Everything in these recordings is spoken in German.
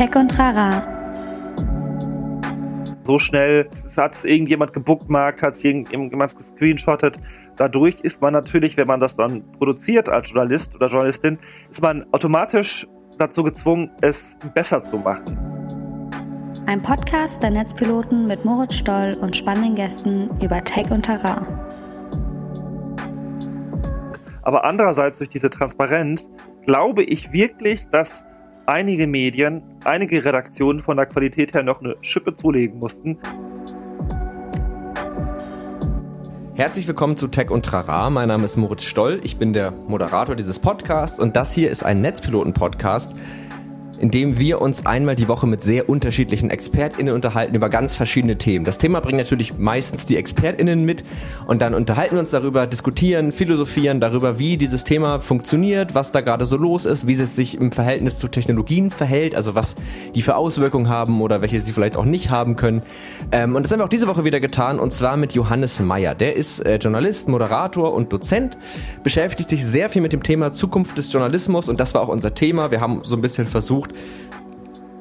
Tech und Rara. So schnell hat es irgendjemand gebookmarkt, hat es irgendjemand gescreenshottet. Dadurch ist man natürlich, wenn man das dann produziert als Journalist oder Journalistin, ist man automatisch dazu gezwungen, es besser zu machen. Ein Podcast der Netzpiloten mit Moritz Stoll und spannenden Gästen über Tech und Terrain. Aber andererseits durch diese Transparenz glaube ich wirklich, dass einige Medien, einige Redaktionen von der Qualität her noch eine Schippe zulegen mussten. Herzlich willkommen zu Tech und Trara. Mein Name ist Moritz Stoll. Ich bin der Moderator dieses Podcasts und das hier ist ein Netzpiloten-Podcast, in dem wir uns einmal die Woche mit sehr unterschiedlichen ExpertInnen unterhalten über ganz verschiedene Themen. Das Thema bringt natürlich meistens die ExpertInnen mit und dann unterhalten wir uns darüber, diskutieren, philosophieren darüber, wie dieses Thema funktioniert, was da gerade so los ist, wie es sich im Verhältnis zu Technologien verhält, also was die für Auswirkungen haben oder welche sie vielleicht auch nicht haben können. Ähm, und das haben wir auch diese Woche wieder getan und zwar mit Johannes Meyer. Der ist äh, Journalist, Moderator und Dozent, beschäftigt sich sehr viel mit dem Thema Zukunft des Journalismus und das war auch unser Thema. Wir haben so ein bisschen versucht,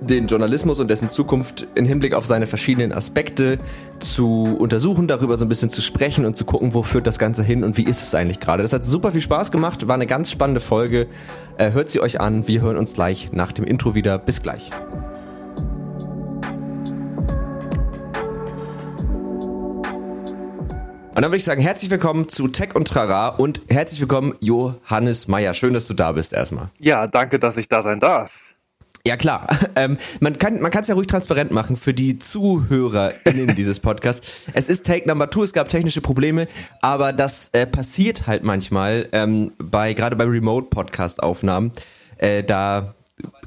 den Journalismus und dessen Zukunft in Hinblick auf seine verschiedenen Aspekte zu untersuchen, darüber so ein bisschen zu sprechen und zu gucken, wo führt das Ganze hin und wie ist es eigentlich gerade. Das hat super viel Spaß gemacht, war eine ganz spannende Folge. Äh, hört sie euch an, wir hören uns gleich nach dem Intro wieder. Bis gleich. Und dann würde ich sagen, herzlich willkommen zu Tech und Trara und herzlich willkommen Johannes Meyer. Schön, dass du da bist erstmal. Ja, danke, dass ich da sein darf. Ja klar, ähm, man kann man kann es ja ruhig transparent machen für die ZuhörerInnen dieses Podcasts. Es ist Take Number Two, es gab technische Probleme, aber das äh, passiert halt manchmal ähm, bei gerade bei Remote Podcast Aufnahmen. Äh, da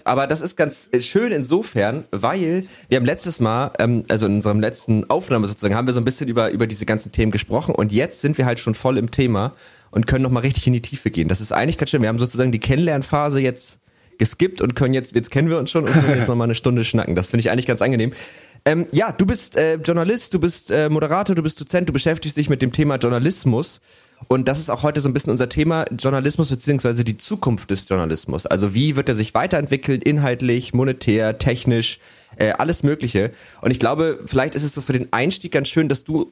aber das ist ganz schön insofern, weil wir haben letztes Mal, ähm, also in unserem letzten Aufnahme sozusagen, haben wir so ein bisschen über, über diese ganzen Themen gesprochen und jetzt sind wir halt schon voll im Thema und können nochmal richtig in die Tiefe gehen. Das ist eigentlich ganz schön. Wir haben sozusagen die Kennenlernphase jetzt geskippt und können jetzt, jetzt kennen wir uns schon und können jetzt nochmal eine Stunde schnacken. Das finde ich eigentlich ganz angenehm. Ähm, ja, du bist äh, Journalist, du bist äh, Moderator, du bist Dozent, du beschäftigst dich mit dem Thema Journalismus. Und das ist auch heute so ein bisschen unser Thema, Journalismus beziehungsweise die Zukunft des Journalismus. Also wie wird er sich weiterentwickeln, inhaltlich, monetär, technisch, äh, alles Mögliche. Und ich glaube, vielleicht ist es so für den Einstieg ganz schön, dass du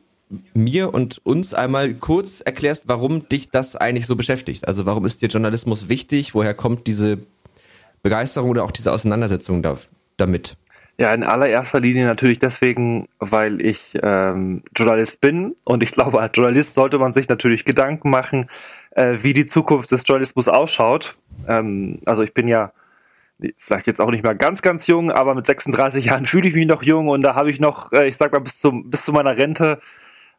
mir und uns einmal kurz erklärst, warum dich das eigentlich so beschäftigt. Also warum ist dir Journalismus wichtig? Woher kommt diese Begeisterung oder auch diese Auseinandersetzung da, damit? Ja, in allererster Linie natürlich deswegen, weil ich ähm, Journalist bin und ich glaube, als Journalist sollte man sich natürlich Gedanken machen, äh, wie die Zukunft des Journalismus ausschaut. Ähm, also ich bin ja vielleicht jetzt auch nicht mehr ganz, ganz jung, aber mit 36 Jahren fühle ich mich noch jung und da habe ich noch, äh, ich sag mal, bis, zum, bis zu meiner Rente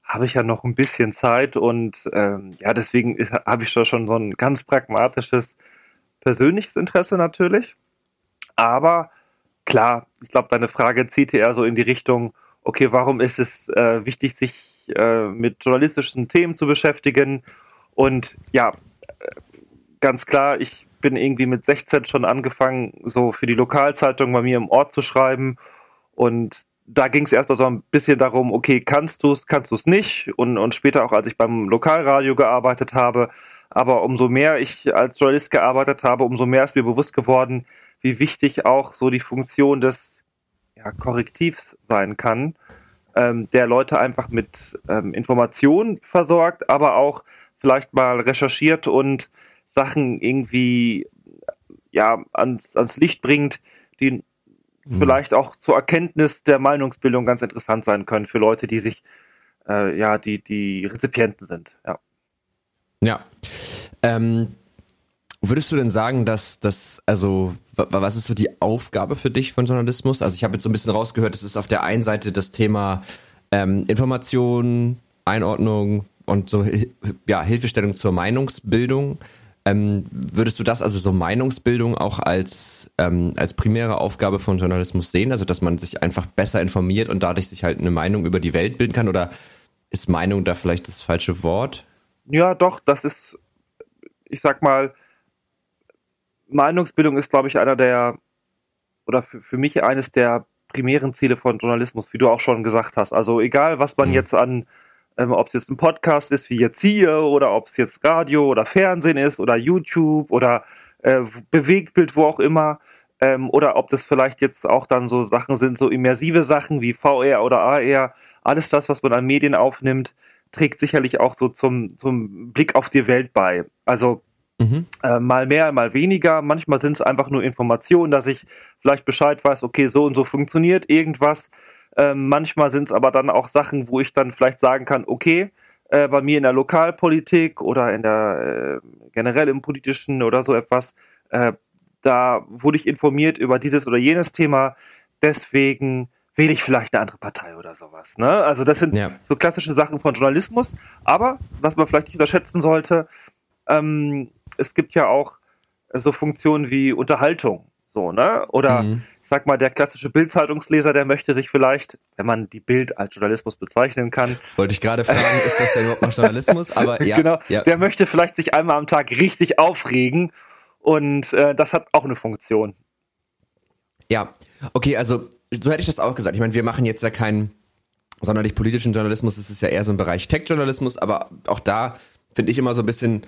habe ich ja noch ein bisschen Zeit und ähm, ja, deswegen habe ich da schon so ein ganz pragmatisches persönliches Interesse natürlich. Aber klar, ich glaube, deine Frage zieht eher so in die Richtung, okay, warum ist es äh, wichtig, sich äh, mit journalistischen Themen zu beschäftigen? Und ja, äh, ganz klar, ich bin irgendwie mit 16 schon angefangen, so für die Lokalzeitung bei mir im Ort zu schreiben. Und da ging es erstmal so ein bisschen darum, okay, kannst du es, kannst du es nicht? Und, und später auch, als ich beim Lokalradio gearbeitet habe, aber umso mehr ich als Journalist gearbeitet habe, umso mehr ist mir bewusst geworden, wie wichtig auch so die Funktion des ja, Korrektivs sein kann, ähm, der Leute einfach mit ähm, Informationen versorgt, aber auch vielleicht mal recherchiert und Sachen irgendwie ja ans, ans Licht bringt, die mhm. vielleicht auch zur Erkenntnis der Meinungsbildung ganz interessant sein können für Leute, die sich äh, ja die die Rezipienten sind. Ja. Ja. Ähm, würdest du denn sagen, dass das, also, was ist so die Aufgabe für dich von Journalismus? Also ich habe jetzt so ein bisschen rausgehört, es ist auf der einen Seite das Thema ähm, Information, Einordnung und so ja, Hilfestellung zur Meinungsbildung. Ähm, würdest du das also so Meinungsbildung auch als ähm, als primäre Aufgabe von Journalismus sehen, also dass man sich einfach besser informiert und dadurch sich halt eine Meinung über die Welt bilden kann? Oder ist Meinung da vielleicht das falsche Wort? Ja, doch, das ist, ich sag mal, Meinungsbildung ist, glaube ich, einer der, oder für, für mich eines der primären Ziele von Journalismus, wie du auch schon gesagt hast. Also egal, was man mhm. jetzt an, ähm, ob es jetzt ein Podcast ist, wie jetzt hier, oder ob es jetzt Radio oder Fernsehen ist, oder YouTube oder äh, Bewegtbild, wo auch immer, ähm, oder ob das vielleicht jetzt auch dann so Sachen sind, so immersive Sachen wie VR oder AR, alles das, was man an Medien aufnimmt, trägt sicherlich auch so zum, zum Blick auf die Welt bei. Also mhm. äh, mal mehr, mal weniger. Manchmal sind es einfach nur Informationen, dass ich vielleicht Bescheid weiß, okay, so und so funktioniert irgendwas. Äh, manchmal sind es aber dann auch Sachen, wo ich dann vielleicht sagen kann, okay, äh, bei mir in der Lokalpolitik oder in der äh, generell im politischen oder so etwas, äh, da wurde ich informiert über dieses oder jenes Thema. Deswegen wähle ich vielleicht eine andere Partei oder sowas. Ne? Also das sind ja. so klassische Sachen von Journalismus. Aber was man vielleicht nicht unterschätzen sollte, ähm, es gibt ja auch so Funktionen wie Unterhaltung. So, ne? Oder mhm. ich sag mal, der klassische Bildzeitungsleser, der möchte sich vielleicht, wenn man die Bild als Journalismus bezeichnen kann. Wollte ich gerade fragen, ist das denn überhaupt noch Journalismus? Aber ja. Genau, ja. der möchte vielleicht sich einmal am Tag richtig aufregen und äh, das hat auch eine Funktion. Ja, okay, also so hätte ich das auch gesagt. Ich meine, wir machen jetzt ja keinen sonderlich politischen Journalismus, es ist ja eher so ein Bereich Tech-Journalismus, aber auch da finde ich immer so ein bisschen,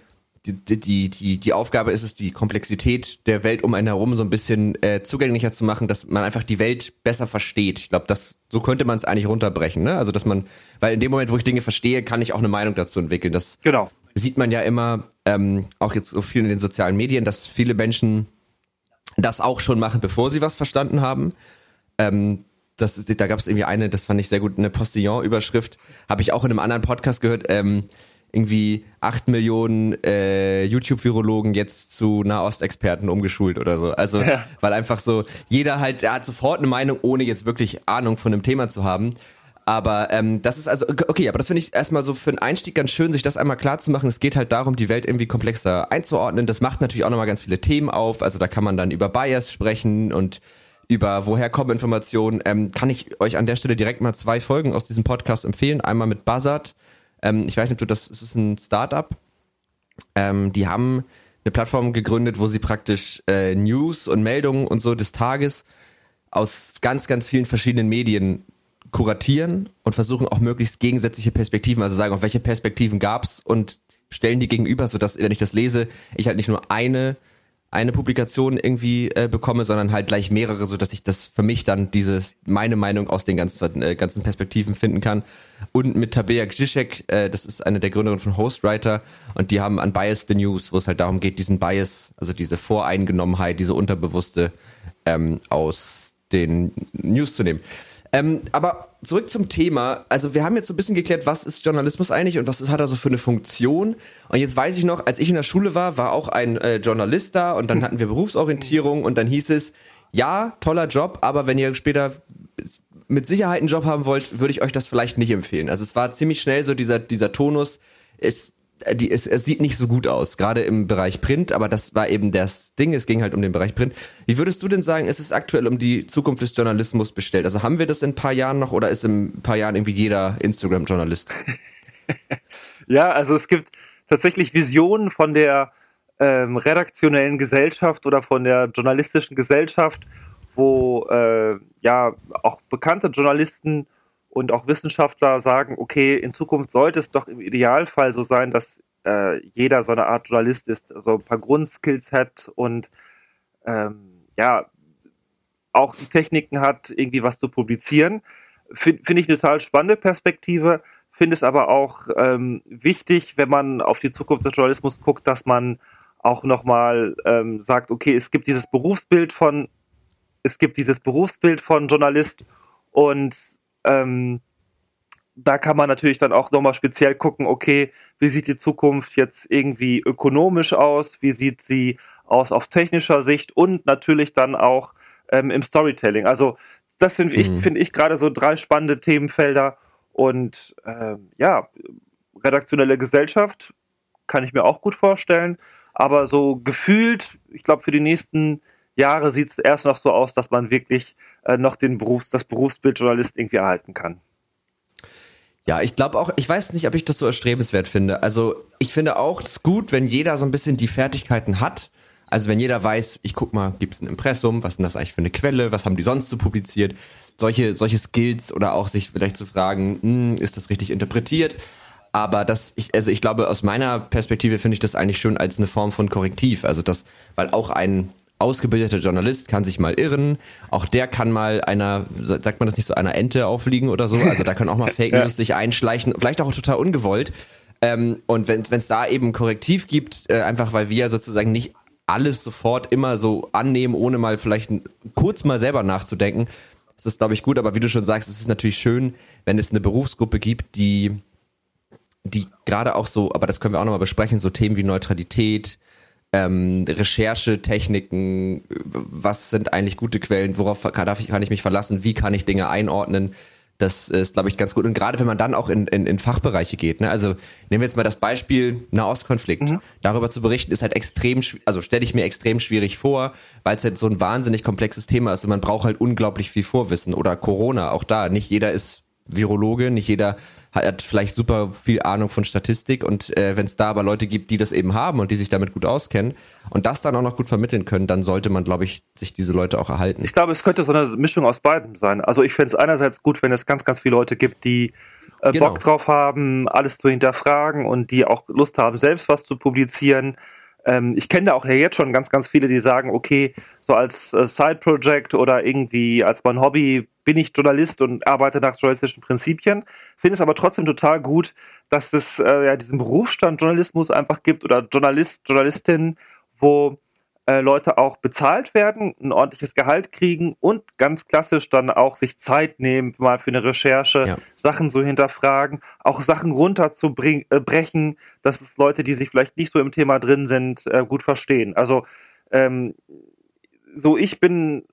die, die, die, die Aufgabe ist es, die Komplexität der Welt um einen herum so ein bisschen äh, zugänglicher zu machen, dass man einfach die Welt besser versteht. Ich glaube, das so könnte man es eigentlich runterbrechen, ne? Also dass man, weil in dem Moment, wo ich Dinge verstehe, kann ich auch eine Meinung dazu entwickeln. Das genau. sieht man ja immer, ähm, auch jetzt so viel in den sozialen Medien, dass viele Menschen das auch schon machen, bevor sie was verstanden haben. Ähm, das, da gab es irgendwie eine, das fand ich sehr gut, eine Postillon-Überschrift, habe ich auch in einem anderen Podcast gehört, ähm, irgendwie acht Millionen äh, YouTube-Virologen jetzt zu Nahostexperten umgeschult oder so. Also, ja. weil einfach so, jeder halt, er hat sofort eine Meinung, ohne jetzt wirklich Ahnung von dem Thema zu haben. Aber ähm, das ist also, okay, aber das finde ich erstmal so für einen Einstieg ganz schön, sich das einmal klar zu machen. Es geht halt darum, die Welt irgendwie komplexer einzuordnen. Das macht natürlich auch nochmal ganz viele Themen auf. Also da kann man dann über Bias sprechen und über woher kommen Informationen, ähm, kann ich euch an der Stelle direkt mal zwei Folgen aus diesem Podcast empfehlen. Einmal mit Buzzard. Ähm, ich weiß nicht, du, das, das ist ein Startup. Ähm, die haben eine Plattform gegründet, wo sie praktisch äh, News und Meldungen und so des Tages aus ganz, ganz vielen verschiedenen Medien kuratieren und versuchen auch möglichst gegensätzliche Perspektiven, also sagen, auf welche Perspektiven gab's und stellen die gegenüber, sodass, wenn ich das lese, ich halt nicht nur eine eine Publikation irgendwie äh, bekomme, sondern halt gleich mehrere, so dass ich das für mich dann dieses meine Meinung aus den ganzen äh, ganzen Perspektiven finden kann. Und mit Tabea Gzisiek, äh, das ist eine der Gründerinnen von Hostwriter und die haben an Bias the News, wo es halt darum geht, diesen Bias, also diese Voreingenommenheit, diese unterbewusste ähm, aus den News zu nehmen. Ähm, aber zurück zum Thema. Also wir haben jetzt so ein bisschen geklärt, was ist Journalismus eigentlich und was hat er so für eine Funktion. Und jetzt weiß ich noch, als ich in der Schule war, war auch ein äh, Journalist da und dann hatten wir Berufsorientierung und dann hieß es, ja, toller Job, aber wenn ihr später mit Sicherheit einen Job haben wollt, würde ich euch das vielleicht nicht empfehlen. Also es war ziemlich schnell so dieser, dieser Tonus, es die, es, es sieht nicht so gut aus, gerade im Bereich Print, aber das war eben das Ding, es ging halt um den Bereich Print. Wie würdest du denn sagen, ist es aktuell um die Zukunft des Journalismus bestellt? Also haben wir das in ein paar Jahren noch oder ist in ein paar Jahren irgendwie jeder Instagram-Journalist? ja, also es gibt tatsächlich Visionen von der ähm, redaktionellen Gesellschaft oder von der journalistischen Gesellschaft, wo äh, ja auch bekannte Journalisten und auch Wissenschaftler sagen, okay, in Zukunft sollte es doch im Idealfall so sein, dass äh, jeder so eine Art Journalist ist, so ein paar Grundskills hat und ähm, ja, auch die Techniken hat, irgendwie was zu publizieren. Finde find ich eine total spannende Perspektive, finde es aber auch ähm, wichtig, wenn man auf die Zukunft des Journalismus guckt, dass man auch nochmal ähm, sagt, okay, es gibt dieses Berufsbild von, es gibt dieses Berufsbild von Journalist und ähm, da kann man natürlich dann auch nochmal speziell gucken, okay, wie sieht die Zukunft jetzt irgendwie ökonomisch aus, wie sieht sie aus auf technischer Sicht und natürlich dann auch ähm, im Storytelling. Also das finde ich, mhm. finde ich gerade so drei spannende Themenfelder und ähm, ja, redaktionelle Gesellschaft kann ich mir auch gut vorstellen, aber so gefühlt, ich glaube für die nächsten Jahre sieht es erst noch so aus, dass man wirklich äh, noch den Berufs-, das Berufsbild Journalist irgendwie erhalten kann. Ja, ich glaube auch, ich weiß nicht, ob ich das so erstrebenswert finde. Also ich finde auch es gut, wenn jeder so ein bisschen die Fertigkeiten hat. Also wenn jeder weiß, ich guck mal, gibt es ein Impressum, was ist das eigentlich für eine Quelle, was haben die sonst so publiziert? Solche, solche Skills oder auch sich vielleicht zu fragen, hm, ist das richtig interpretiert? Aber das, ich, also ich glaube, aus meiner Perspektive finde ich das eigentlich schon als eine Form von Korrektiv. Also das, weil auch ein ausgebildeter Journalist kann sich mal irren. Auch der kann mal einer, sagt man das nicht so, einer Ente aufliegen oder so. Also da können auch mal Fake News sich einschleichen, vielleicht auch total ungewollt. Ähm, und wenn es da eben Korrektiv gibt, äh, einfach weil wir sozusagen nicht alles sofort immer so annehmen, ohne mal vielleicht kurz mal selber nachzudenken, das ist, glaube ich, gut. Aber wie du schon sagst, es ist natürlich schön, wenn es eine Berufsgruppe gibt, die die gerade auch so, aber das können wir auch nochmal besprechen, so Themen wie Neutralität, ähm, Recherchetechniken, was sind eigentlich gute Quellen, worauf kann, darf ich, kann ich mich verlassen, wie kann ich Dinge einordnen, das ist, glaube ich, ganz gut. Und gerade wenn man dann auch in, in, in Fachbereiche geht, ne? also nehmen wir jetzt mal das Beispiel Nahostkonflikt. Mhm. Darüber zu berichten ist halt extrem, also stelle ich mir extrem schwierig vor, weil es halt so ein wahnsinnig komplexes Thema ist und man braucht halt unglaublich viel Vorwissen. Oder Corona, auch da, nicht jeder ist Virologe, nicht jeder hat vielleicht super viel Ahnung von Statistik und äh, wenn es da aber Leute gibt, die das eben haben und die sich damit gut auskennen und das dann auch noch gut vermitteln können, dann sollte man, glaube ich, sich diese Leute auch erhalten. Ich glaube, es könnte so eine Mischung aus beidem sein. Also ich fände es einerseits gut, wenn es ganz, ganz viele Leute gibt, die äh, genau. Bock drauf haben, alles zu hinterfragen und die auch Lust haben, selbst was zu publizieren ähm, ich kenne da auch ja jetzt schon ganz, ganz viele, die sagen, okay, so als äh, Side-Project oder irgendwie als mein Hobby bin ich Journalist und arbeite nach journalistischen Prinzipien. Finde es aber trotzdem total gut, dass es äh, ja diesen Berufsstand Journalismus einfach gibt oder Journalist, Journalistin, wo äh, Leute auch bezahlt werden, ein ordentliches Gehalt kriegen und ganz klassisch dann auch sich Zeit nehmen, mal für eine Recherche, ja. Sachen so hinterfragen, auch Sachen runterzubrechen, äh, dass es Leute, die sich vielleicht nicht so im Thema drin sind, äh, gut verstehen. Also ähm, so ich bin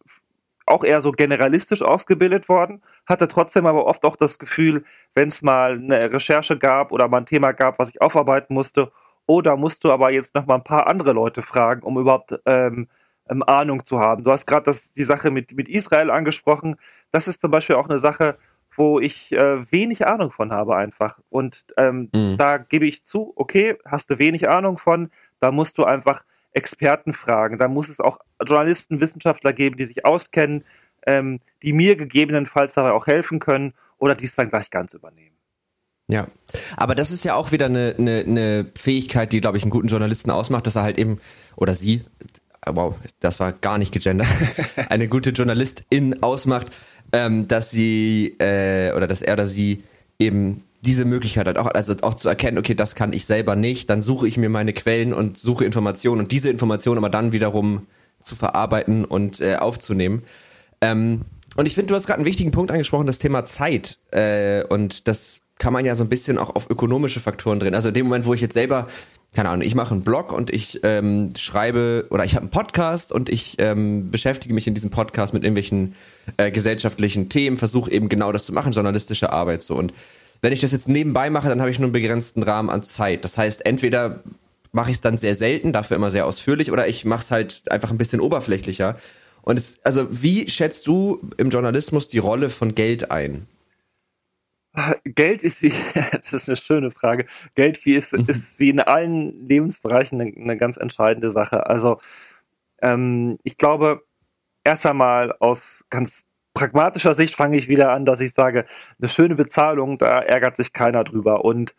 auch eher so generalistisch ausgebildet worden, hatte trotzdem aber oft auch das Gefühl, wenn es mal eine Recherche gab oder mal ein Thema gab, was ich aufarbeiten musste oh, da musst du aber jetzt noch mal ein paar andere Leute fragen, um überhaupt ähm, ähm, Ahnung zu haben. Du hast gerade die Sache mit, mit Israel angesprochen. Das ist zum Beispiel auch eine Sache, wo ich äh, wenig Ahnung von habe einfach. Und ähm, mhm. da gebe ich zu, okay, hast du wenig Ahnung von, da musst du einfach Experten fragen. Da muss es auch Journalisten, Wissenschaftler geben, die sich auskennen, ähm, die mir gegebenenfalls dabei auch helfen können oder die es dann gleich ganz übernehmen. Ja, aber das ist ja auch wieder eine, eine, eine Fähigkeit, die, glaube ich, einen guten Journalisten ausmacht, dass er halt eben, oder sie, wow, das war gar nicht gegendert, eine gute Journalistin ausmacht, ähm, dass sie, äh, oder dass er oder sie eben diese Möglichkeit hat, auch, also auch zu erkennen, okay, das kann ich selber nicht, dann suche ich mir meine Quellen und suche Informationen und diese Informationen aber dann wiederum zu verarbeiten und äh, aufzunehmen. Ähm, und ich finde, du hast gerade einen wichtigen Punkt angesprochen, das Thema Zeit. Äh, und das kann man ja so ein bisschen auch auf ökonomische Faktoren drin. Also in dem Moment, wo ich jetzt selber, keine Ahnung, ich mache einen Blog und ich ähm, schreibe oder ich habe einen Podcast und ich ähm, beschäftige mich in diesem Podcast mit irgendwelchen äh, gesellschaftlichen Themen, versuche eben genau das zu machen, journalistische Arbeit so. Und wenn ich das jetzt nebenbei mache, dann habe ich nur einen begrenzten Rahmen an Zeit. Das heißt, entweder mache ich es dann sehr selten, dafür immer sehr ausführlich, oder ich mache es halt einfach ein bisschen oberflächlicher. Und es, also wie schätzt du im Journalismus die Rolle von Geld ein? Geld ist wie, das ist eine schöne Frage. Geld wie ist, mhm. ist wie in allen Lebensbereichen eine, eine ganz entscheidende Sache. Also ähm, ich glaube, erst einmal aus ganz pragmatischer Sicht fange ich wieder an, dass ich sage, eine schöne Bezahlung, da ärgert sich keiner drüber. Und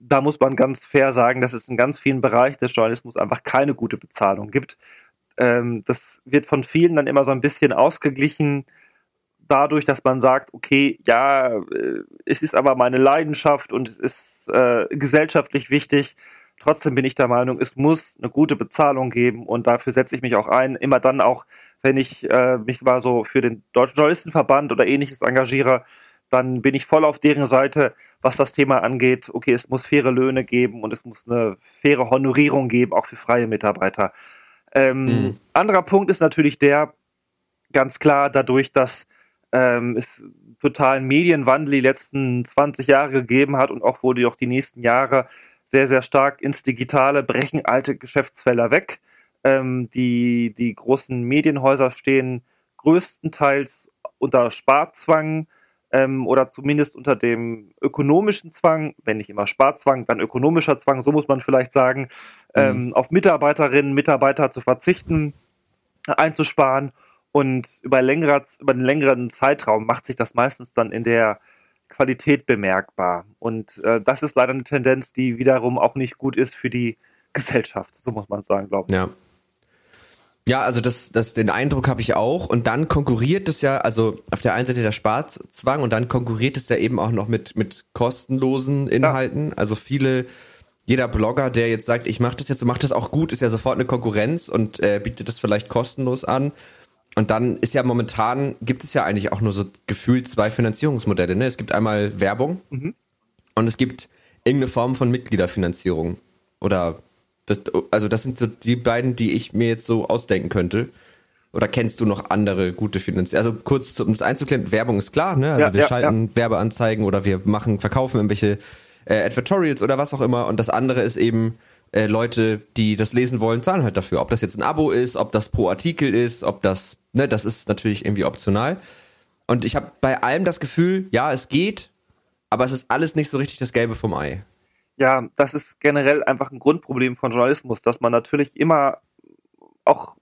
da muss man ganz fair sagen, dass es in ganz vielen Bereichen des Journalismus einfach keine gute Bezahlung gibt. Ähm, das wird von vielen dann immer so ein bisschen ausgeglichen dadurch, dass man sagt, okay, ja, äh, es ist aber meine Leidenschaft und es ist äh, gesellschaftlich wichtig. Trotzdem bin ich der Meinung, es muss eine gute Bezahlung geben und dafür setze ich mich auch ein. Immer dann auch, wenn ich äh, mich mal so für den Deutschen Journalistenverband oder ähnliches engagiere, dann bin ich voll auf deren Seite, was das Thema angeht. Okay, es muss faire Löhne geben und es muss eine faire Honorierung geben, auch für freie Mitarbeiter. Ähm, mhm. Anderer Punkt ist natürlich der, ganz klar, dadurch, dass ähm, es totalen Medienwandel die letzten 20 Jahre gegeben hat und auch wurde auch die nächsten Jahre sehr, sehr stark ins Digitale brechen alte Geschäftsfelder weg. Ähm, die, die großen Medienhäuser stehen größtenteils unter Sparzwang ähm, oder zumindest unter dem ökonomischen Zwang, wenn nicht immer Sparzwang, dann ökonomischer Zwang, so muss man vielleicht sagen, mhm. ähm, auf Mitarbeiterinnen, Mitarbeiter zu verzichten, einzusparen und über, längerer, über einen längeren Zeitraum macht sich das meistens dann in der Qualität bemerkbar. Und äh, das ist leider eine Tendenz, die wiederum auch nicht gut ist für die Gesellschaft, so muss man sagen, glaube ich. Ja. Ja, also das, das, den Eindruck habe ich auch. Und dann konkurriert es ja, also auf der einen Seite der Sparzwang und dann konkurriert es ja eben auch noch mit, mit kostenlosen Inhalten. Ja. Also viele, jeder Blogger, der jetzt sagt, ich mache das jetzt und mache das auch gut, ist ja sofort eine Konkurrenz und äh, bietet das vielleicht kostenlos an. Und dann ist ja momentan, gibt es ja eigentlich auch nur so gefühlt zwei Finanzierungsmodelle. Ne? Es gibt einmal Werbung mhm. und es gibt irgendeine Form von Mitgliederfinanzierung. Oder das, also das sind so die beiden, die ich mir jetzt so ausdenken könnte. Oder kennst du noch andere gute Finanzierungen? Also kurz, um das einzuklären, Werbung ist klar, ne? Also ja, wir ja, schalten ja. Werbeanzeigen oder wir machen, verkaufen irgendwelche äh, Advertorials oder was auch immer. Und das andere ist eben äh, Leute, die das lesen wollen, zahlen halt dafür. Ob das jetzt ein Abo ist, ob das pro Artikel ist, ob das, ne, das ist natürlich irgendwie optional. Und ich habe bei allem das Gefühl, ja, es geht, aber es ist alles nicht so richtig das Gelbe vom Ei. Ja, das ist generell einfach ein Grundproblem von Journalismus, dass man natürlich immer auch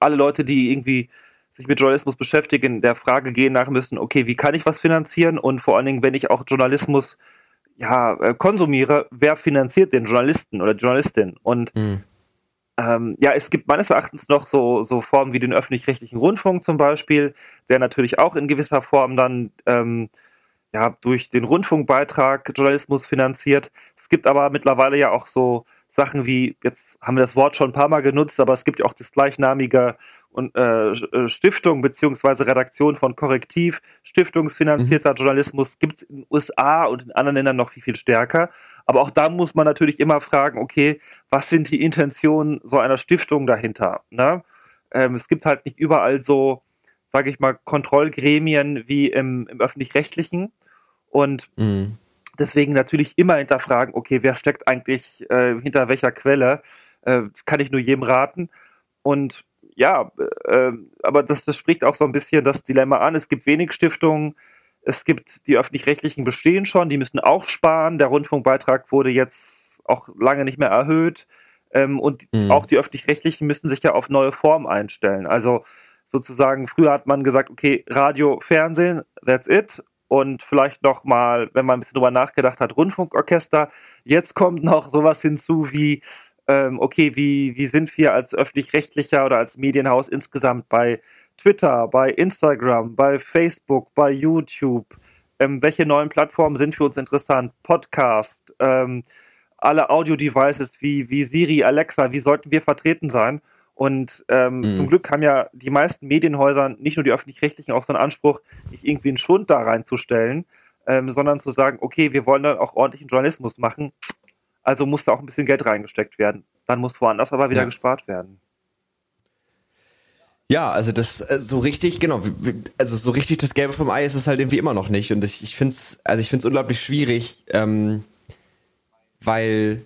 alle Leute, die irgendwie sich mit Journalismus beschäftigen, der Frage gehen nach müssen, okay, wie kann ich was finanzieren? Und vor allen Dingen, wenn ich auch Journalismus ja, äh, konsumiere, wer finanziert den Journalisten oder Journalistin? Und mhm. ähm, ja, es gibt meines Erachtens noch so, so Formen wie den öffentlich-rechtlichen Rundfunk zum Beispiel, der natürlich auch in gewisser Form dann ähm, ja, durch den Rundfunkbeitrag Journalismus finanziert. Es gibt aber mittlerweile ja auch so Sachen wie, jetzt haben wir das Wort schon ein paar Mal genutzt, aber es gibt ja auch das gleichnamige äh, äh, Stiftung beziehungsweise Redaktion von Korrektiv, stiftungsfinanzierter mhm. Journalismus gibt es in den USA und in anderen Ländern noch viel, viel stärker. Aber auch da muss man natürlich immer fragen, okay, was sind die Intentionen so einer Stiftung dahinter? Ne? Ähm, es gibt halt nicht überall so, sage ich mal, Kontrollgremien wie im, im öffentlich-rechtlichen. Und mhm. Deswegen natürlich immer hinterfragen, okay, wer steckt eigentlich äh, hinter welcher Quelle? Äh, kann ich nur jedem raten. Und ja, äh, aber das, das spricht auch so ein bisschen das Dilemma an. Es gibt wenig Stiftungen, es gibt die öffentlich-rechtlichen bestehen schon, die müssen auch sparen. Der Rundfunkbeitrag wurde jetzt auch lange nicht mehr erhöht. Ähm, und mhm. auch die öffentlich-rechtlichen müssen sich ja auf neue Formen einstellen. Also sozusagen, früher hat man gesagt, okay, Radio, Fernsehen, that's it und vielleicht noch mal, wenn man ein bisschen drüber nachgedacht hat, Rundfunkorchester. Jetzt kommt noch sowas hinzu wie, ähm, okay, wie, wie sind wir als öffentlich-rechtlicher oder als Medienhaus insgesamt bei Twitter, bei Instagram, bei Facebook, bei YouTube? Ähm, welche neuen Plattformen sind für uns interessant? Podcast, ähm, alle Audio-Devices wie, wie Siri, Alexa, wie sollten wir vertreten sein? Und ähm, mhm. zum Glück haben ja die meisten Medienhäuser, nicht nur die öffentlich-rechtlichen, auch so einen Anspruch, nicht irgendwie einen Schund da reinzustellen, ähm, sondern zu sagen, okay, wir wollen dann auch ordentlichen Journalismus machen. Also muss da auch ein bisschen Geld reingesteckt werden. Dann muss woanders aber wieder ja. gespart werden. Ja, also das äh, so richtig, genau, also so richtig das Gelbe vom Ei ist es halt irgendwie immer noch nicht. Und ich, ich finde es, also ich finde es unglaublich schwierig, ähm, weil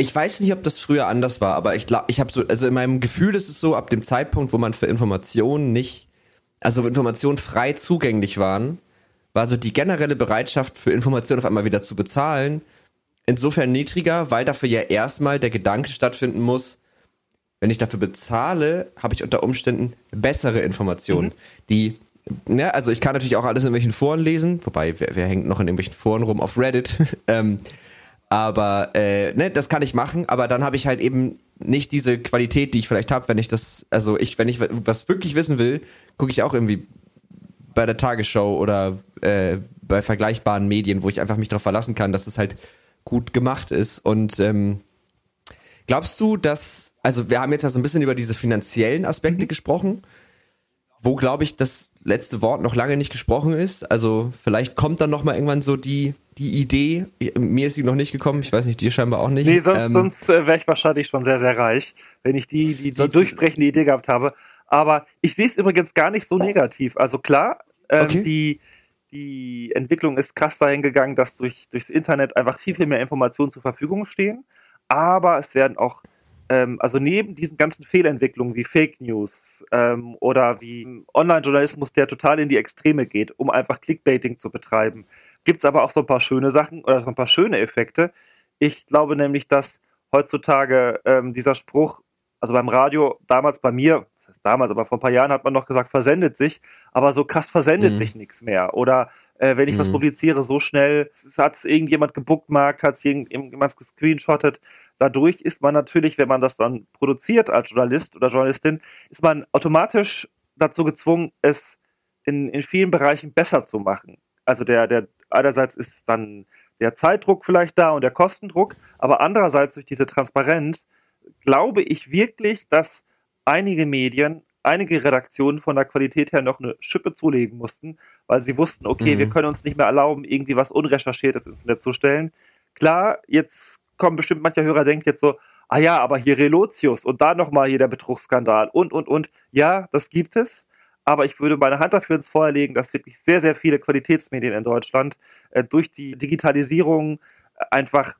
ich weiß nicht, ob das früher anders war, aber ich glaube, ich habe so, also in meinem Gefühl ist es so, ab dem Zeitpunkt, wo man für Informationen nicht, also Informationen frei zugänglich waren, war so die generelle Bereitschaft für Informationen auf einmal wieder zu bezahlen insofern niedriger, weil dafür ja erstmal der Gedanke stattfinden muss, wenn ich dafür bezahle, habe ich unter Umständen bessere Informationen, mhm. die ne, also ich kann natürlich auch alles in irgendwelchen Foren lesen, wobei wer, wer hängt noch in irgendwelchen Foren rum auf Reddit, ähm, aber äh, ne, das kann ich machen, aber dann habe ich halt eben nicht diese Qualität, die ich vielleicht habe, wenn ich das, also ich, wenn ich was wirklich wissen will, gucke ich auch irgendwie bei der Tagesschau oder äh, bei vergleichbaren Medien, wo ich einfach mich darauf verlassen kann, dass es halt gut gemacht ist. Und ähm, glaubst du, dass, also wir haben jetzt ja so ein bisschen über diese finanziellen Aspekte mhm. gesprochen wo glaube ich das letzte Wort noch lange nicht gesprochen ist. Also vielleicht kommt dann noch mal irgendwann so die die Idee. Mir ist sie noch nicht gekommen. Ich weiß nicht, dir scheinbar auch nicht. Nee, sonst, ähm, sonst äh, wäre ich wahrscheinlich schon sehr sehr reich, wenn ich die die, die durchbrechende Idee gehabt habe. Aber ich sehe es übrigens gar nicht so negativ. Also klar, ähm, okay. die die Entwicklung ist krass dahin gegangen, dass durch durchs Internet einfach viel viel mehr Informationen zur Verfügung stehen. Aber es werden auch also neben diesen ganzen Fehlentwicklungen wie Fake News ähm, oder wie Online-Journalismus, der total in die Extreme geht, um einfach Clickbaiting zu betreiben, gibt es aber auch so ein paar schöne Sachen oder so ein paar schöne Effekte. Ich glaube nämlich, dass heutzutage ähm, dieser Spruch, also beim Radio, damals bei mir, das heißt damals, aber vor ein paar Jahren hat man noch gesagt, versendet sich, aber so krass versendet mhm. sich nichts mehr. Oder äh, wenn ich mhm. was publiziere, so schnell, hat es irgendjemand gebookmarkt, hat es irgendjemand gescreenshottet. Dadurch ist man natürlich, wenn man das dann produziert als Journalist oder Journalistin, ist man automatisch dazu gezwungen, es in, in vielen Bereichen besser zu machen. Also der, der einerseits ist dann der Zeitdruck vielleicht da und der Kostendruck, aber andererseits durch diese Transparenz glaube ich wirklich, dass einige Medien einige Redaktionen von der Qualität her noch eine Schippe zulegen mussten, weil sie wussten, okay, mhm. wir können uns nicht mehr erlauben, irgendwie was Unrecherchiertes ins Netz zu stellen. Klar, jetzt kommen bestimmt mancher Hörer denkt jetzt so, ah ja, aber hier Relotius und da nochmal hier der Betrugsskandal und, und, und. Ja, das gibt es. Aber ich würde meine Hand dafür ins Feuer legen, dass wirklich sehr, sehr viele Qualitätsmedien in Deutschland äh, durch die Digitalisierung einfach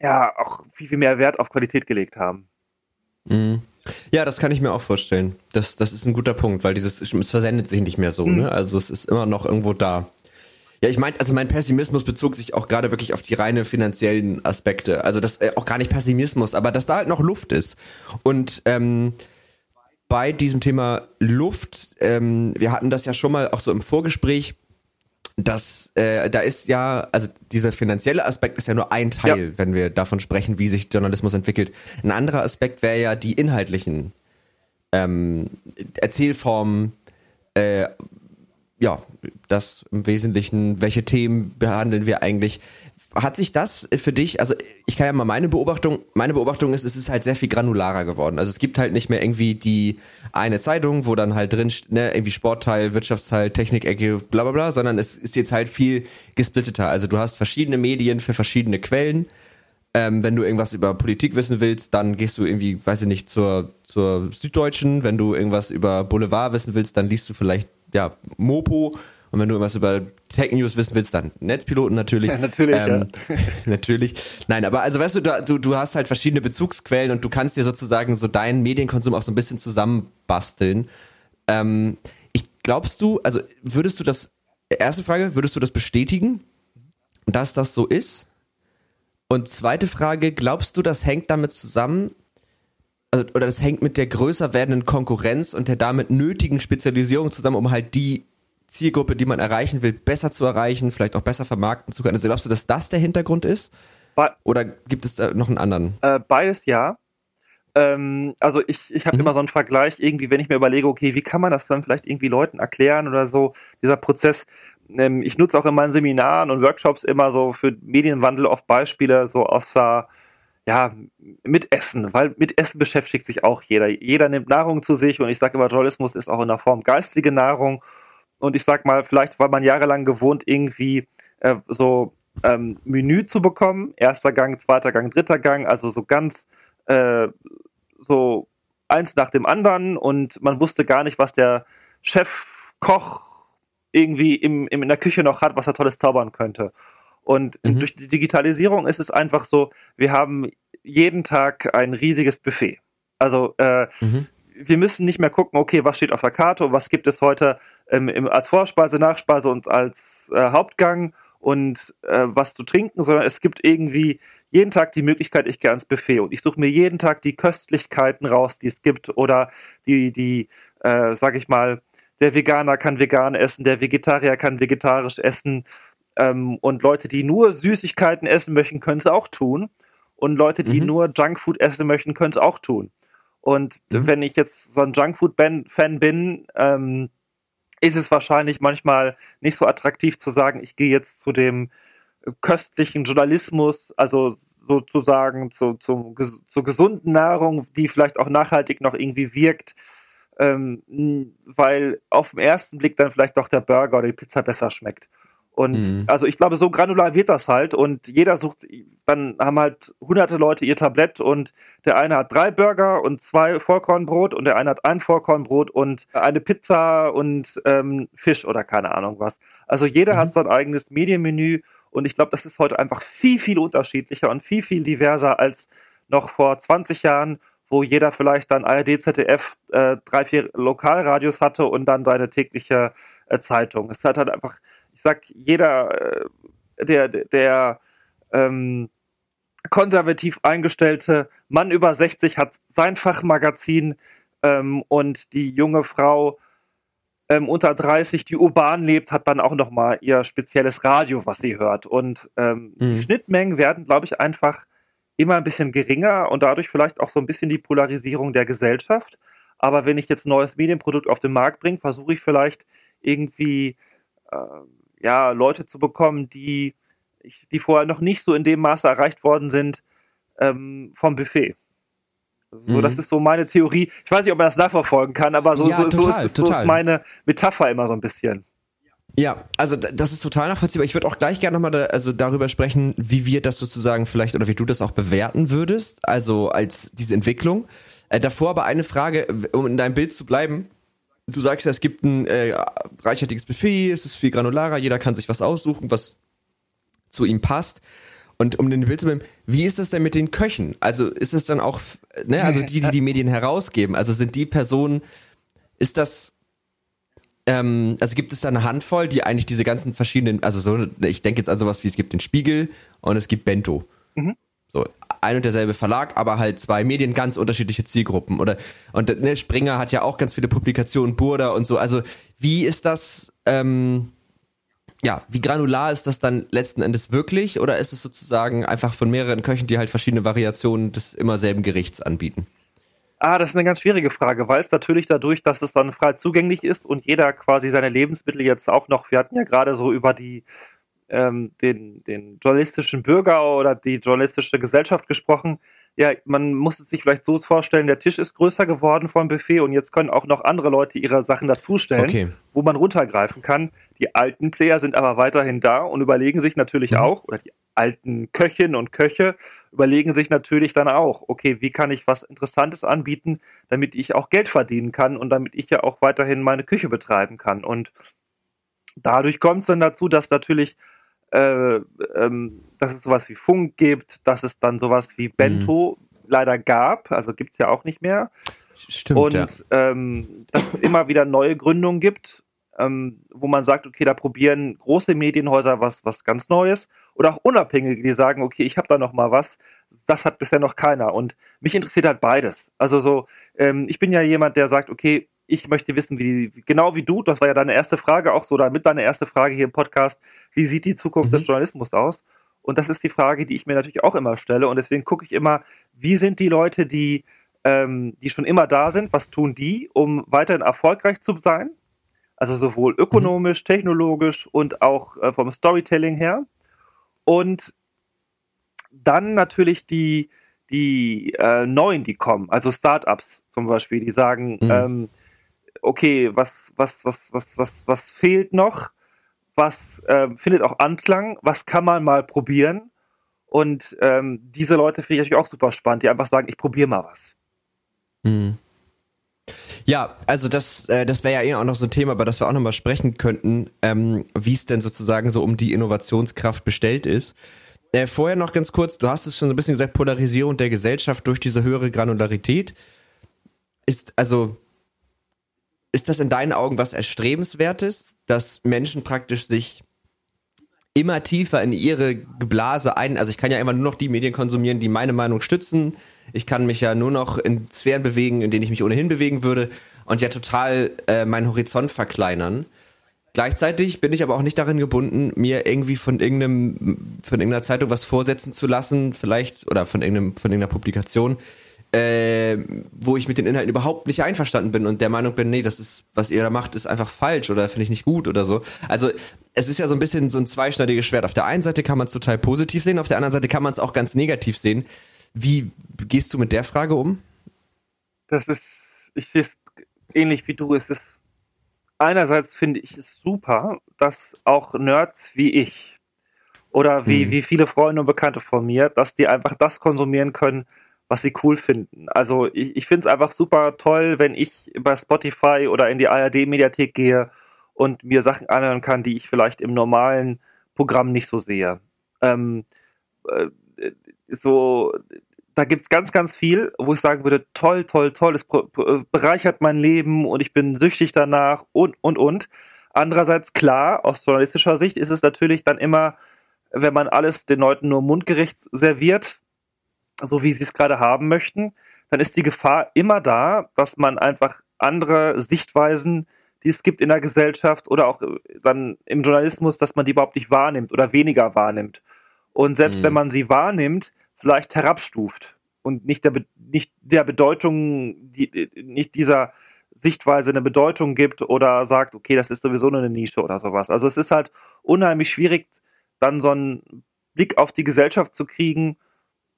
ja auch viel, viel mehr Wert auf Qualität gelegt haben. Mhm. Ja, das kann ich mir auch vorstellen. Das, das ist ein guter Punkt, weil dieses, es versendet sich nicht mehr so, mhm. ne? Also es ist immer noch irgendwo da. Ja, ich meine, also mein Pessimismus bezog sich auch gerade wirklich auf die reine finanziellen Aspekte. Also das äh, auch gar nicht Pessimismus, aber dass da halt noch Luft ist. Und ähm, bei diesem Thema Luft, ähm, wir hatten das ja schon mal auch so im Vorgespräch, dass äh, da ist ja, also dieser finanzielle Aspekt ist ja nur ein Teil, ja. wenn wir davon sprechen, wie sich Journalismus entwickelt. Ein anderer Aspekt wäre ja die inhaltlichen ähm, Erzählformen, äh, ja, das im Wesentlichen, welche Themen behandeln wir eigentlich? Hat sich das für dich, also ich kann ja mal meine Beobachtung, meine Beobachtung ist, es ist halt sehr viel granularer geworden. Also es gibt halt nicht mehr irgendwie die eine Zeitung, wo dann halt drin, ne, irgendwie Sportteil, Wirtschaftsteil, Technikecke, bla bla bla, sondern es ist jetzt halt viel gesplitteter. Also du hast verschiedene Medien für verschiedene Quellen. Ähm, wenn du irgendwas über Politik wissen willst, dann gehst du irgendwie, weiß ich nicht, zur, zur Süddeutschen. Wenn du irgendwas über Boulevard wissen willst, dann liest du vielleicht, ja, Mopo und wenn du was über Tech News wissen willst, dann Netzpiloten natürlich. Ja, natürlich, ähm, ja. natürlich. Nein, aber also weißt du, du, du hast halt verschiedene Bezugsquellen und du kannst dir sozusagen so deinen Medienkonsum auch so ein bisschen zusammenbasteln. Ähm, ich glaubst du, also würdest du das, erste Frage, würdest du das bestätigen, dass das so ist? Und zweite Frage, glaubst du, das hängt damit zusammen, also, oder das hängt mit der größer werdenden Konkurrenz und der damit nötigen Spezialisierung zusammen, um halt die Zielgruppe, die man erreichen will, besser zu erreichen, vielleicht auch besser vermarkten zu können. Also glaubst du, dass das der Hintergrund ist? Be Oder gibt es da noch einen anderen? Äh, beides ja. Ähm, also ich, ich habe mhm. immer so einen Vergleich, irgendwie, wenn ich mir überlege, okay, wie kann man das dann vielleicht irgendwie Leuten erklären oder so, dieser Prozess. Ähm, ich nutze auch in meinen Seminaren und Workshops immer so für Medienwandel oft Beispiele so aus der ja, mit Essen, weil mit Essen beschäftigt sich auch jeder. Jeder nimmt Nahrung zu sich und ich sage immer, Journalismus ist auch in der Form geistige Nahrung und ich sag mal, vielleicht war man jahrelang gewohnt, irgendwie äh, so ähm, Menü zu bekommen. Erster Gang, zweiter Gang, dritter Gang, also so ganz äh, so eins nach dem anderen und man wusste gar nicht, was der Chefkoch irgendwie im, im, in der Küche noch hat, was er tolles zaubern könnte. Und mhm. durch die Digitalisierung ist es einfach so, wir haben jeden Tag ein riesiges Buffet. Also äh, mhm wir müssen nicht mehr gucken, okay, was steht auf der Karte und was gibt es heute ähm, im, als Vorspeise, Nachspeise und als äh, Hauptgang und äh, was zu trinken, sondern es gibt irgendwie jeden Tag die Möglichkeit, ich gehe ans Buffet und ich suche mir jeden Tag die Köstlichkeiten raus, die es gibt oder die, die, äh, sag ich mal, der Veganer kann vegan essen, der Vegetarier kann vegetarisch essen ähm, und Leute, die nur Süßigkeiten essen möchten, können es auch tun und Leute, die mhm. nur Junkfood essen möchten, können es auch tun. Und mhm. wenn ich jetzt so ein Junkfood-Fan bin, ähm, ist es wahrscheinlich manchmal nicht so attraktiv zu sagen, ich gehe jetzt zu dem köstlichen Journalismus, also sozusagen zu, zu, zur gesunden Nahrung, die vielleicht auch nachhaltig noch irgendwie wirkt, ähm, weil auf den ersten Blick dann vielleicht doch der Burger oder die Pizza besser schmeckt. Und mhm. also ich glaube, so granular wird das halt und jeder sucht, dann haben halt hunderte Leute ihr Tablett und der eine hat drei Burger und zwei Vollkornbrot und der eine hat ein Vollkornbrot und eine Pizza und ähm, Fisch oder keine Ahnung was. Also jeder mhm. hat sein eigenes Medienmenü und ich glaube, das ist heute einfach viel, viel unterschiedlicher und viel, viel diverser als noch vor 20 Jahren, wo jeder vielleicht dann ARD, ZDF, äh, drei, vier Lokalradios hatte und dann seine tägliche äh, Zeitung. Es hat halt einfach ich sag, jeder, äh, der, der ähm, konservativ eingestellte Mann über 60 hat sein Fachmagazin ähm, und die junge Frau ähm, unter 30, die urban lebt, hat dann auch noch mal ihr spezielles Radio, was sie hört. Und ähm, mhm. die Schnittmengen werden, glaube ich, einfach immer ein bisschen geringer und dadurch vielleicht auch so ein bisschen die Polarisierung der Gesellschaft. Aber wenn ich jetzt ein neues Medienprodukt auf den Markt bringe, versuche ich vielleicht irgendwie äh, ja, Leute zu bekommen, die, die vorher noch nicht so in dem Maße erreicht worden sind ähm, vom Buffet. So, mhm. das ist so meine Theorie. Ich weiß nicht, ob man das nachverfolgen kann, aber so, ja, so, total, so, ist, so ist meine Metapher immer so ein bisschen. Ja, also das ist total nachvollziehbar. Ich würde auch gleich gerne nochmal da, also darüber sprechen, wie wir das sozusagen vielleicht oder wie du das auch bewerten würdest, also als diese Entwicklung. Äh, davor aber eine Frage, um in deinem Bild zu bleiben. Du sagst ja, es gibt ein äh, reichhaltiges Buffet, es ist viel granularer, jeder kann sich was aussuchen, was zu ihm passt. Und um den Bild zu bleiben, wie ist es denn mit den Köchen? Also ist es dann auch, ne, also die, die die Medien herausgeben, also sind die Personen, ist das ähm, also gibt es da eine Handvoll, die eigentlich diese ganzen verschiedenen, also so, ich denke jetzt an sowas wie es gibt den Spiegel und es gibt Bento. Mhm. So, ein und derselbe Verlag, aber halt zwei Medien, ganz unterschiedliche Zielgruppen. Oder und ne, Springer hat ja auch ganz viele Publikationen, Burda und so. Also wie ist das, ähm, ja, wie granular ist das dann letzten Endes wirklich? Oder ist es sozusagen einfach von mehreren Köchen, die halt verschiedene Variationen des immer selben Gerichts anbieten? Ah, das ist eine ganz schwierige Frage, weil es natürlich dadurch, dass es dann frei zugänglich ist und jeder quasi seine Lebensmittel jetzt auch noch, wir hatten ja gerade so über die ähm, den, den journalistischen Bürger oder die journalistische Gesellschaft gesprochen. Ja, man muss es sich vielleicht so vorstellen, der Tisch ist größer geworden vom Buffet und jetzt können auch noch andere Leute ihre Sachen dazustellen, okay. wo man runtergreifen kann. Die alten Player sind aber weiterhin da und überlegen sich natürlich mhm. auch, oder die alten Köchinnen und Köche überlegen sich natürlich dann auch, okay, wie kann ich was Interessantes anbieten, damit ich auch Geld verdienen kann und damit ich ja auch weiterhin meine Küche betreiben kann. Und dadurch kommt es dann dazu, dass natürlich äh, ähm, dass es sowas wie Funk gibt, dass es dann sowas wie Bento mhm. leider gab, also gibt es ja auch nicht mehr. Stimmt. Und ja. ähm, dass es immer wieder neue Gründungen gibt, ähm, wo man sagt, okay, da probieren große Medienhäuser was, was ganz Neues oder auch Unabhängige, die sagen, okay, ich habe da noch mal was. Das hat bisher noch keiner. Und mich interessiert halt beides. Also so, ähm, ich bin ja jemand, der sagt, okay, ich möchte wissen, wie, genau wie du, das war ja deine erste Frage auch so, oder mit deiner erste Frage hier im Podcast, wie sieht die Zukunft mhm. des Journalismus aus? Und das ist die Frage, die ich mir natürlich auch immer stelle. Und deswegen gucke ich immer, wie sind die Leute, die, ähm, die schon immer da sind, was tun die, um weiterhin erfolgreich zu sein? Also sowohl ökonomisch, mhm. technologisch und auch äh, vom Storytelling her. Und dann natürlich die, die äh, neuen, die kommen, also Startups zum Beispiel, die sagen, mhm. ähm, okay, was, was, was, was, was, was fehlt noch? Was äh, findet auch Anklang? Was kann man mal probieren? Und ähm, diese Leute finde ich natürlich auch super spannend, die einfach sagen, ich probiere mal was. Mhm. Ja, also das, äh, das wäre ja eh auch noch so ein Thema, über das wir auch nochmal sprechen könnten, ähm, wie es denn sozusagen so um die Innovationskraft bestellt ist. Äh, vorher noch ganz kurz, du hast es schon so ein bisschen gesagt, Polarisierung der Gesellschaft durch diese höhere Granularität. Ist, also, ist das in deinen Augen was Erstrebenswertes, dass Menschen praktisch sich immer tiefer in ihre Blase ein, also ich kann ja immer nur noch die Medien konsumieren, die meine Meinung stützen. Ich kann mich ja nur noch in Sphären bewegen, in denen ich mich ohnehin bewegen würde und ja total äh, meinen Horizont verkleinern. Gleichzeitig bin ich aber auch nicht darin gebunden, mir irgendwie von irgendeinem, von irgendeiner Zeitung was vorsetzen zu lassen, vielleicht, oder von irgendeinem, von irgendeiner Publikation, äh, wo ich mit den Inhalten überhaupt nicht einverstanden bin und der Meinung bin, nee, das ist, was ihr da macht, ist einfach falsch oder finde ich nicht gut oder so. Also es ist ja so ein bisschen so ein zweischneidiges Schwert. Auf der einen Seite kann man es total positiv sehen, auf der anderen Seite kann man es auch ganz negativ sehen. Wie gehst du mit der Frage um? Das ist, ich sehe es ähnlich wie du. Es ist einerseits finde ich es super, dass auch Nerds wie ich oder wie, hm. wie viele Freunde und Bekannte von mir, dass die einfach das konsumieren können, was sie cool finden. Also ich, ich finde es einfach super toll, wenn ich bei Spotify oder in die ARD-Mediathek gehe und mir Sachen anhören kann, die ich vielleicht im normalen Programm nicht so sehe. Ähm, äh, so, da gibt's ganz, ganz viel, wo ich sagen würde, toll, toll, toll, es bereichert mein Leben und ich bin süchtig danach und, und, und. Andererseits, klar, aus journalistischer Sicht ist es natürlich dann immer, wenn man alles den Leuten nur mundgerecht serviert, so wie sie es gerade haben möchten, dann ist die Gefahr immer da, dass man einfach andere Sichtweisen die es gibt in der Gesellschaft oder auch äh, dann im Journalismus, dass man die überhaupt nicht wahrnimmt oder weniger wahrnimmt. Und selbst mhm. wenn man sie wahrnimmt, vielleicht herabstuft und nicht der, nicht der Bedeutung, die, nicht dieser Sichtweise eine Bedeutung gibt oder sagt, okay, das ist sowieso nur eine Nische oder sowas. Also es ist halt unheimlich schwierig, dann so einen Blick auf die Gesellschaft zu kriegen,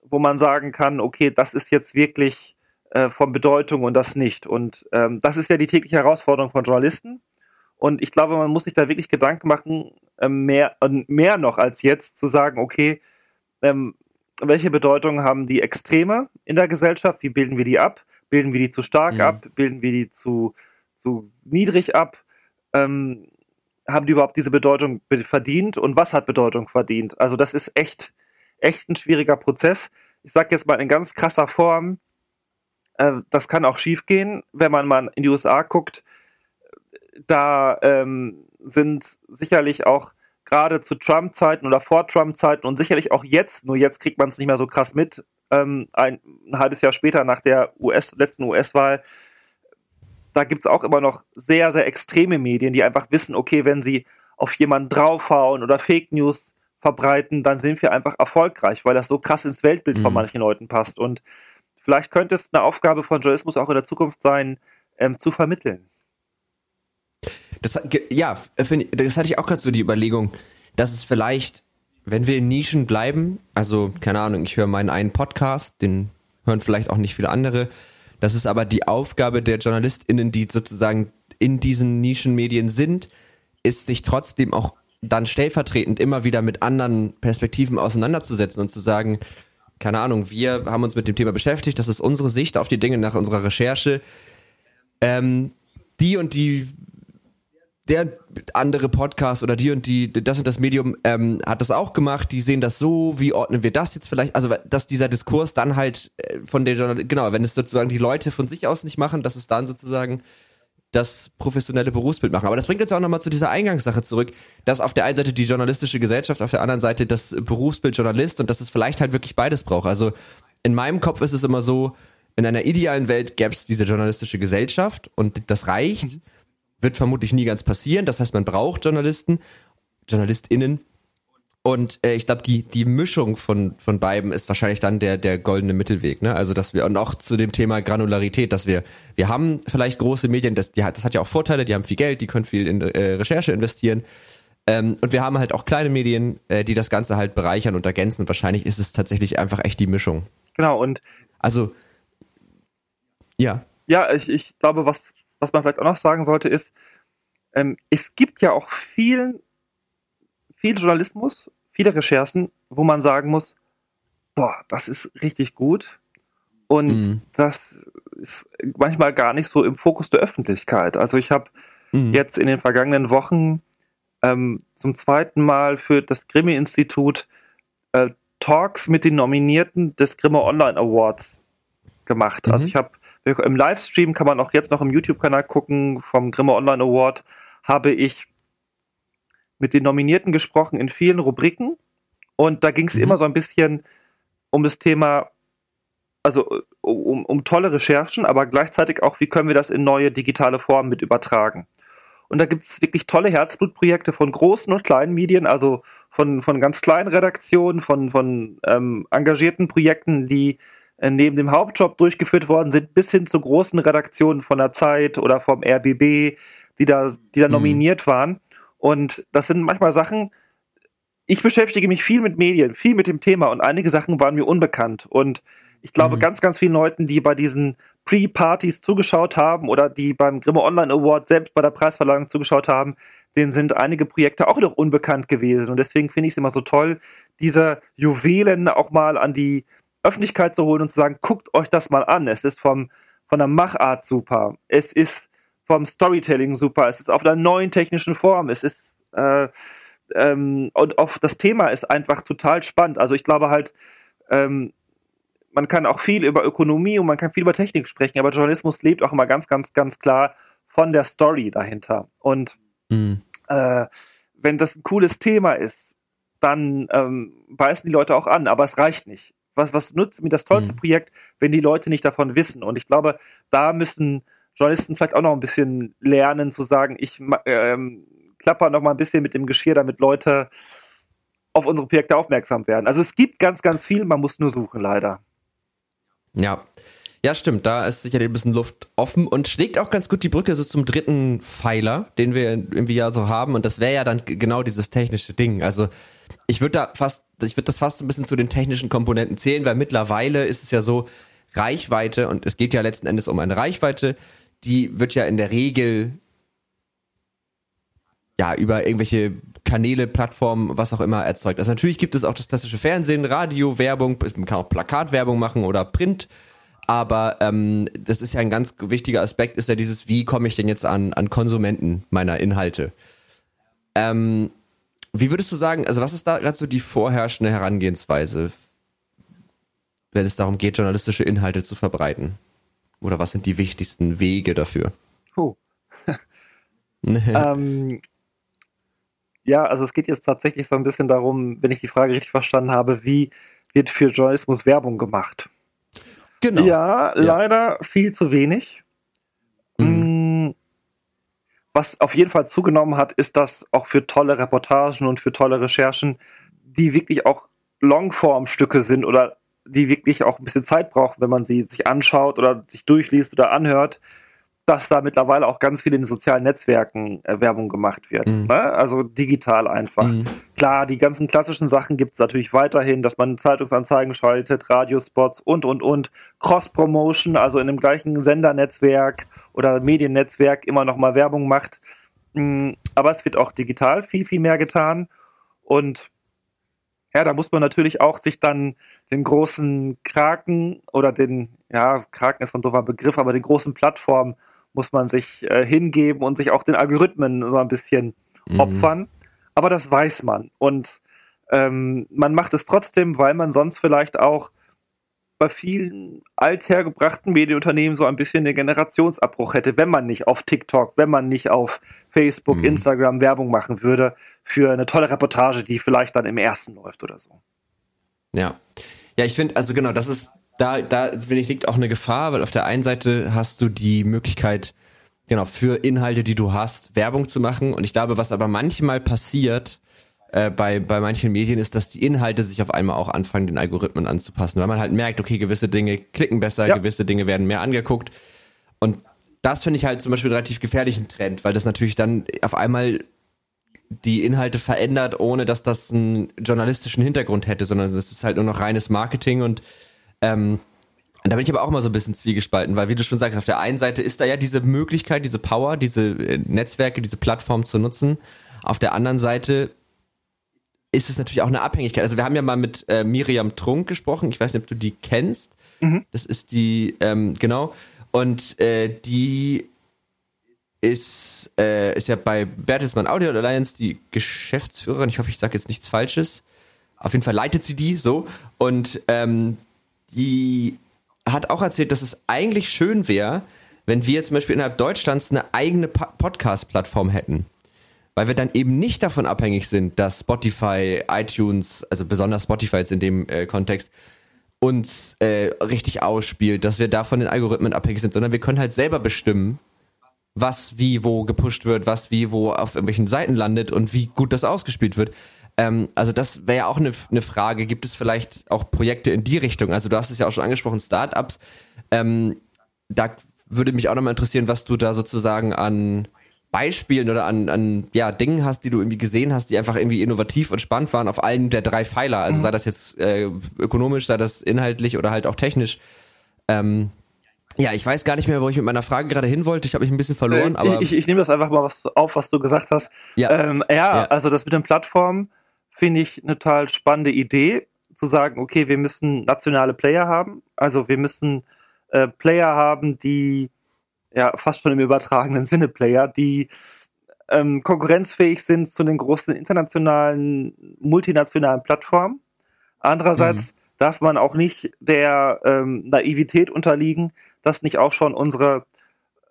wo man sagen kann, okay, das ist jetzt wirklich äh, von Bedeutung und das nicht. Und ähm, das ist ja die tägliche Herausforderung von Journalisten. Und ich glaube, man muss sich da wirklich Gedanken machen, äh, mehr, mehr noch als jetzt zu sagen, okay, ähm, welche Bedeutung haben die Extreme in der Gesellschaft? Wie bilden wir die ab? Bilden wir die zu stark mhm. ab? Bilden wir die zu, zu niedrig ab? Ähm, haben die überhaupt diese Bedeutung verdient? Und was hat Bedeutung verdient? Also das ist echt, echt ein schwieriger Prozess. Ich sage jetzt mal in ganz krasser Form, äh, das kann auch schiefgehen, wenn man mal in die USA guckt. Da ähm, sind sicherlich auch gerade zu Trump-Zeiten oder vor Trump-Zeiten und sicherlich auch jetzt, nur jetzt kriegt man es nicht mehr so krass mit, ähm, ein, ein, halbes Jahr später nach der US, letzten US-Wahl, da gibt es auch immer noch sehr, sehr extreme Medien, die einfach wissen, okay, wenn sie auf jemanden draufhauen oder Fake News verbreiten, dann sind wir einfach erfolgreich, weil das so krass ins Weltbild mhm. von manchen Leuten passt. Und vielleicht könnte es eine Aufgabe von Journalismus auch in der Zukunft sein, ähm, zu vermitteln. Das, ja, das hatte ich auch gerade so die Überlegung, dass es vielleicht, wenn wir in Nischen bleiben, also keine Ahnung, ich höre meinen einen Podcast, den hören vielleicht auch nicht viele andere, das ist aber die Aufgabe der JournalistInnen, die sozusagen in diesen Nischenmedien sind, ist sich trotzdem auch dann stellvertretend immer wieder mit anderen Perspektiven auseinanderzusetzen und zu sagen, keine Ahnung, wir haben uns mit dem Thema beschäftigt, das ist unsere Sicht auf die Dinge nach unserer Recherche. Ähm, die und die, der andere Podcast oder die und die, das und das Medium ähm, hat das auch gemacht, die sehen das so, wie ordnen wir das jetzt vielleicht? Also, dass dieser Diskurs dann halt äh, von der genau, wenn es sozusagen die Leute von sich aus nicht machen, dass es dann sozusagen das professionelle Berufsbild machen. Aber das bringt uns auch nochmal zu dieser Eingangssache zurück, dass auf der einen Seite die journalistische Gesellschaft, auf der anderen Seite das Berufsbild Journalist und dass es vielleicht halt wirklich beides braucht. Also in meinem Kopf ist es immer so, in einer idealen Welt gäbe es diese journalistische Gesellschaft und das reicht. Mhm. Wird vermutlich nie ganz passieren. Das heißt, man braucht Journalisten, JournalistInnen, und äh, ich glaube, die, die Mischung von, von beiden ist wahrscheinlich dann der, der goldene Mittelweg. Ne? Also, dass wir, und auch zu dem Thema Granularität, dass wir, wir haben vielleicht große Medien, das, die, das hat ja auch Vorteile, die haben viel Geld, die können viel in äh, Recherche investieren. Ähm, und wir haben halt auch kleine Medien, äh, die das Ganze halt bereichern und ergänzen. Wahrscheinlich ist es tatsächlich einfach echt die Mischung. Genau, und also ja. Ja, ich, ich glaube, was, was man vielleicht auch noch sagen sollte, ist, ähm, es gibt ja auch vielen viel Journalismus, viele Recherchen, wo man sagen muss, boah, das ist richtig gut. Und mhm. das ist manchmal gar nicht so im Fokus der Öffentlichkeit. Also ich habe mhm. jetzt in den vergangenen Wochen ähm, zum zweiten Mal für das Grimme-Institut äh, Talks mit den Nominierten des Grimme Online Awards gemacht. Also mhm. Also ich habe im Livestream kann man auch jetzt noch im YouTube-Kanal gucken vom Grimme Online Award habe ich mit den Nominierten gesprochen in vielen Rubriken und da ging es mhm. immer so ein bisschen um das Thema, also um, um tolle Recherchen, aber gleichzeitig auch, wie können wir das in neue digitale Formen mit übertragen. Und da gibt es wirklich tolle Herzblutprojekte von großen und kleinen Medien, also von, von ganz kleinen Redaktionen, von, von ähm, engagierten Projekten, die äh, neben dem Hauptjob durchgeführt worden sind, bis hin zu großen Redaktionen von der Zeit oder vom RBB, die da, die da mhm. nominiert waren. Und das sind manchmal Sachen, ich beschäftige mich viel mit Medien, viel mit dem Thema und einige Sachen waren mir unbekannt. Und ich glaube, mhm. ganz, ganz vielen Leuten, die bei diesen Pre-Partys zugeschaut haben oder die beim Grimme Online Award selbst bei der Preisverleihung zugeschaut haben, denen sind einige Projekte auch noch unbekannt gewesen. Und deswegen finde ich es immer so toll, diese Juwelen auch mal an die Öffentlichkeit zu holen und zu sagen, guckt euch das mal an. Es ist vom, von der Machart super. Es ist vom Storytelling super. Es ist auf einer neuen technischen Form. Es ist äh, ähm, und auf das Thema ist einfach total spannend. Also ich glaube halt, ähm, man kann auch viel über Ökonomie und man kann viel über Technik sprechen, aber Journalismus lebt auch immer ganz, ganz, ganz klar von der Story dahinter. Und mhm. äh, wenn das ein cooles Thema ist, dann ähm, beißen die Leute auch an, aber es reicht nicht. Was, was nutzt mir das tollste mhm. Projekt, wenn die Leute nicht davon wissen? Und ich glaube, da müssen Journalisten vielleicht auch noch ein bisschen lernen zu sagen, ich ähm, klapper noch mal ein bisschen mit dem Geschirr, damit Leute auf unsere Projekte aufmerksam werden. Also es gibt ganz, ganz viel, man muss nur suchen, leider. Ja. Ja, stimmt, da ist sicherlich ein bisschen Luft offen und schlägt auch ganz gut die Brücke so zum dritten Pfeiler, den wir irgendwie ja so haben und das wäre ja dann genau dieses technische Ding. Also ich würde da fast, ich würde das fast ein bisschen zu den technischen Komponenten zählen, weil mittlerweile ist es ja so, Reichweite, und es geht ja letzten Endes um eine Reichweite, die wird ja in der Regel ja, über irgendwelche Kanäle, Plattformen, was auch immer erzeugt. Also natürlich gibt es auch das klassische Fernsehen, Radio, Werbung, man kann auch Plakatwerbung machen oder Print, aber ähm, das ist ja ein ganz wichtiger Aspekt, ist ja dieses, wie komme ich denn jetzt an, an Konsumenten meiner Inhalte? Ähm, wie würdest du sagen, also was ist da gerade so die vorherrschende Herangehensweise, wenn es darum geht, journalistische Inhalte zu verbreiten? Oder was sind die wichtigsten Wege dafür? Oh. ähm, ja, also es geht jetzt tatsächlich so ein bisschen darum, wenn ich die Frage richtig verstanden habe, wie wird für Journalismus Werbung gemacht? Genau. Ja, ja. leider viel zu wenig. Mhm. Mm, was auf jeden Fall zugenommen hat, ist, dass auch für tolle Reportagen und für tolle Recherchen, die wirklich auch Longform-Stücke sind oder die wirklich auch ein bisschen Zeit brauchen, wenn man sie sich anschaut oder sich durchliest oder anhört, dass da mittlerweile auch ganz viel in den sozialen Netzwerken äh, Werbung gemacht wird. Mhm. Ne? Also digital einfach. Mhm. Klar, die ganzen klassischen Sachen gibt es natürlich weiterhin, dass man Zeitungsanzeigen schaltet, Radiospots und, und, und. Cross-Promotion, also in dem gleichen Sendernetzwerk oder Mediennetzwerk immer noch mal Werbung macht. Mhm. Aber es wird auch digital viel, viel mehr getan. Und ja, da muss man natürlich auch sich dann den großen Kraken oder den, ja, Kraken ist ein doofer Begriff, aber den großen Plattformen muss man sich äh, hingeben und sich auch den Algorithmen so ein bisschen mhm. opfern. Aber das weiß man. Und ähm, man macht es trotzdem, weil man sonst vielleicht auch bei vielen althergebrachten Medienunternehmen so ein bisschen den Generationsabbruch hätte, wenn man nicht auf TikTok, wenn man nicht auf Facebook, mhm. Instagram Werbung machen würde für eine tolle Reportage, die vielleicht dann im ersten läuft oder so. Ja. Ja, ich finde, also genau, das ist da, da finde ich, liegt auch eine Gefahr, weil auf der einen Seite hast du die Möglichkeit, genau, für Inhalte, die du hast, Werbung zu machen. Und ich glaube, was aber manchmal passiert, äh, bei, bei manchen Medien ist, dass die Inhalte sich auf einmal auch anfangen, den Algorithmen anzupassen, weil man halt merkt, okay, gewisse Dinge klicken besser, ja. gewisse Dinge werden mehr angeguckt. Und das finde ich halt zum Beispiel einen relativ gefährlichen Trend, weil das natürlich dann auf einmal die Inhalte verändert, ohne dass das einen journalistischen Hintergrund hätte, sondern das ist halt nur noch reines Marketing und ähm, da bin ich aber auch immer so ein bisschen zwiegespalten, weil wie du schon sagst, auf der einen Seite ist da ja diese Möglichkeit, diese Power, diese äh, Netzwerke, diese Plattform zu nutzen. Auf der anderen Seite ist es natürlich auch eine Abhängigkeit. Also wir haben ja mal mit äh, Miriam Trunk gesprochen. Ich weiß nicht, ob du die kennst. Mhm. Das ist die, ähm, genau. Und äh, die ist, äh, ist ja bei Bertelsmann Audio Alliance die Geschäftsführerin. Ich hoffe, ich sage jetzt nichts Falsches. Auf jeden Fall leitet sie die so. Und ähm, die hat auch erzählt, dass es eigentlich schön wäre, wenn wir zum Beispiel innerhalb Deutschlands eine eigene Podcast-Plattform hätten. Weil wir dann eben nicht davon abhängig sind, dass Spotify, iTunes, also besonders Spotify jetzt in dem äh, Kontext, uns äh, richtig ausspielt, dass wir davon den Algorithmen abhängig sind, sondern wir können halt selber bestimmen, was wie wo gepusht wird, was wie wo auf irgendwelchen Seiten landet und wie gut das ausgespielt wird. Ähm, also das wäre ja auch eine, eine Frage. Gibt es vielleicht auch Projekte in die Richtung? Also du hast es ja auch schon angesprochen, Startups. Ähm, da würde mich auch nochmal interessieren, was du da sozusagen an Beispielen oder an, an ja, Dingen hast, die du irgendwie gesehen hast, die einfach irgendwie innovativ und spannend waren auf allen der drei Pfeiler. Also mhm. sei das jetzt äh, ökonomisch, sei das inhaltlich oder halt auch technisch. Ähm, ja, ich weiß gar nicht mehr, wo ich mit meiner Frage gerade hin wollte. Ich habe mich ein bisschen verloren, äh, aber. Ich, ich, ich nehme das einfach mal was auf, was du gesagt hast. Ja, ähm, ja, ja, also das mit den Plattformen finde ich eine total spannende Idee, zu sagen, okay, wir müssen nationale Player haben. Also wir müssen äh, Player haben, die ja fast schon im übertragenen Sinne Player, die ähm, konkurrenzfähig sind zu den großen internationalen, multinationalen Plattformen. Andererseits mhm. darf man auch nicht der ähm, Naivität unterliegen, dass nicht auch schon unsere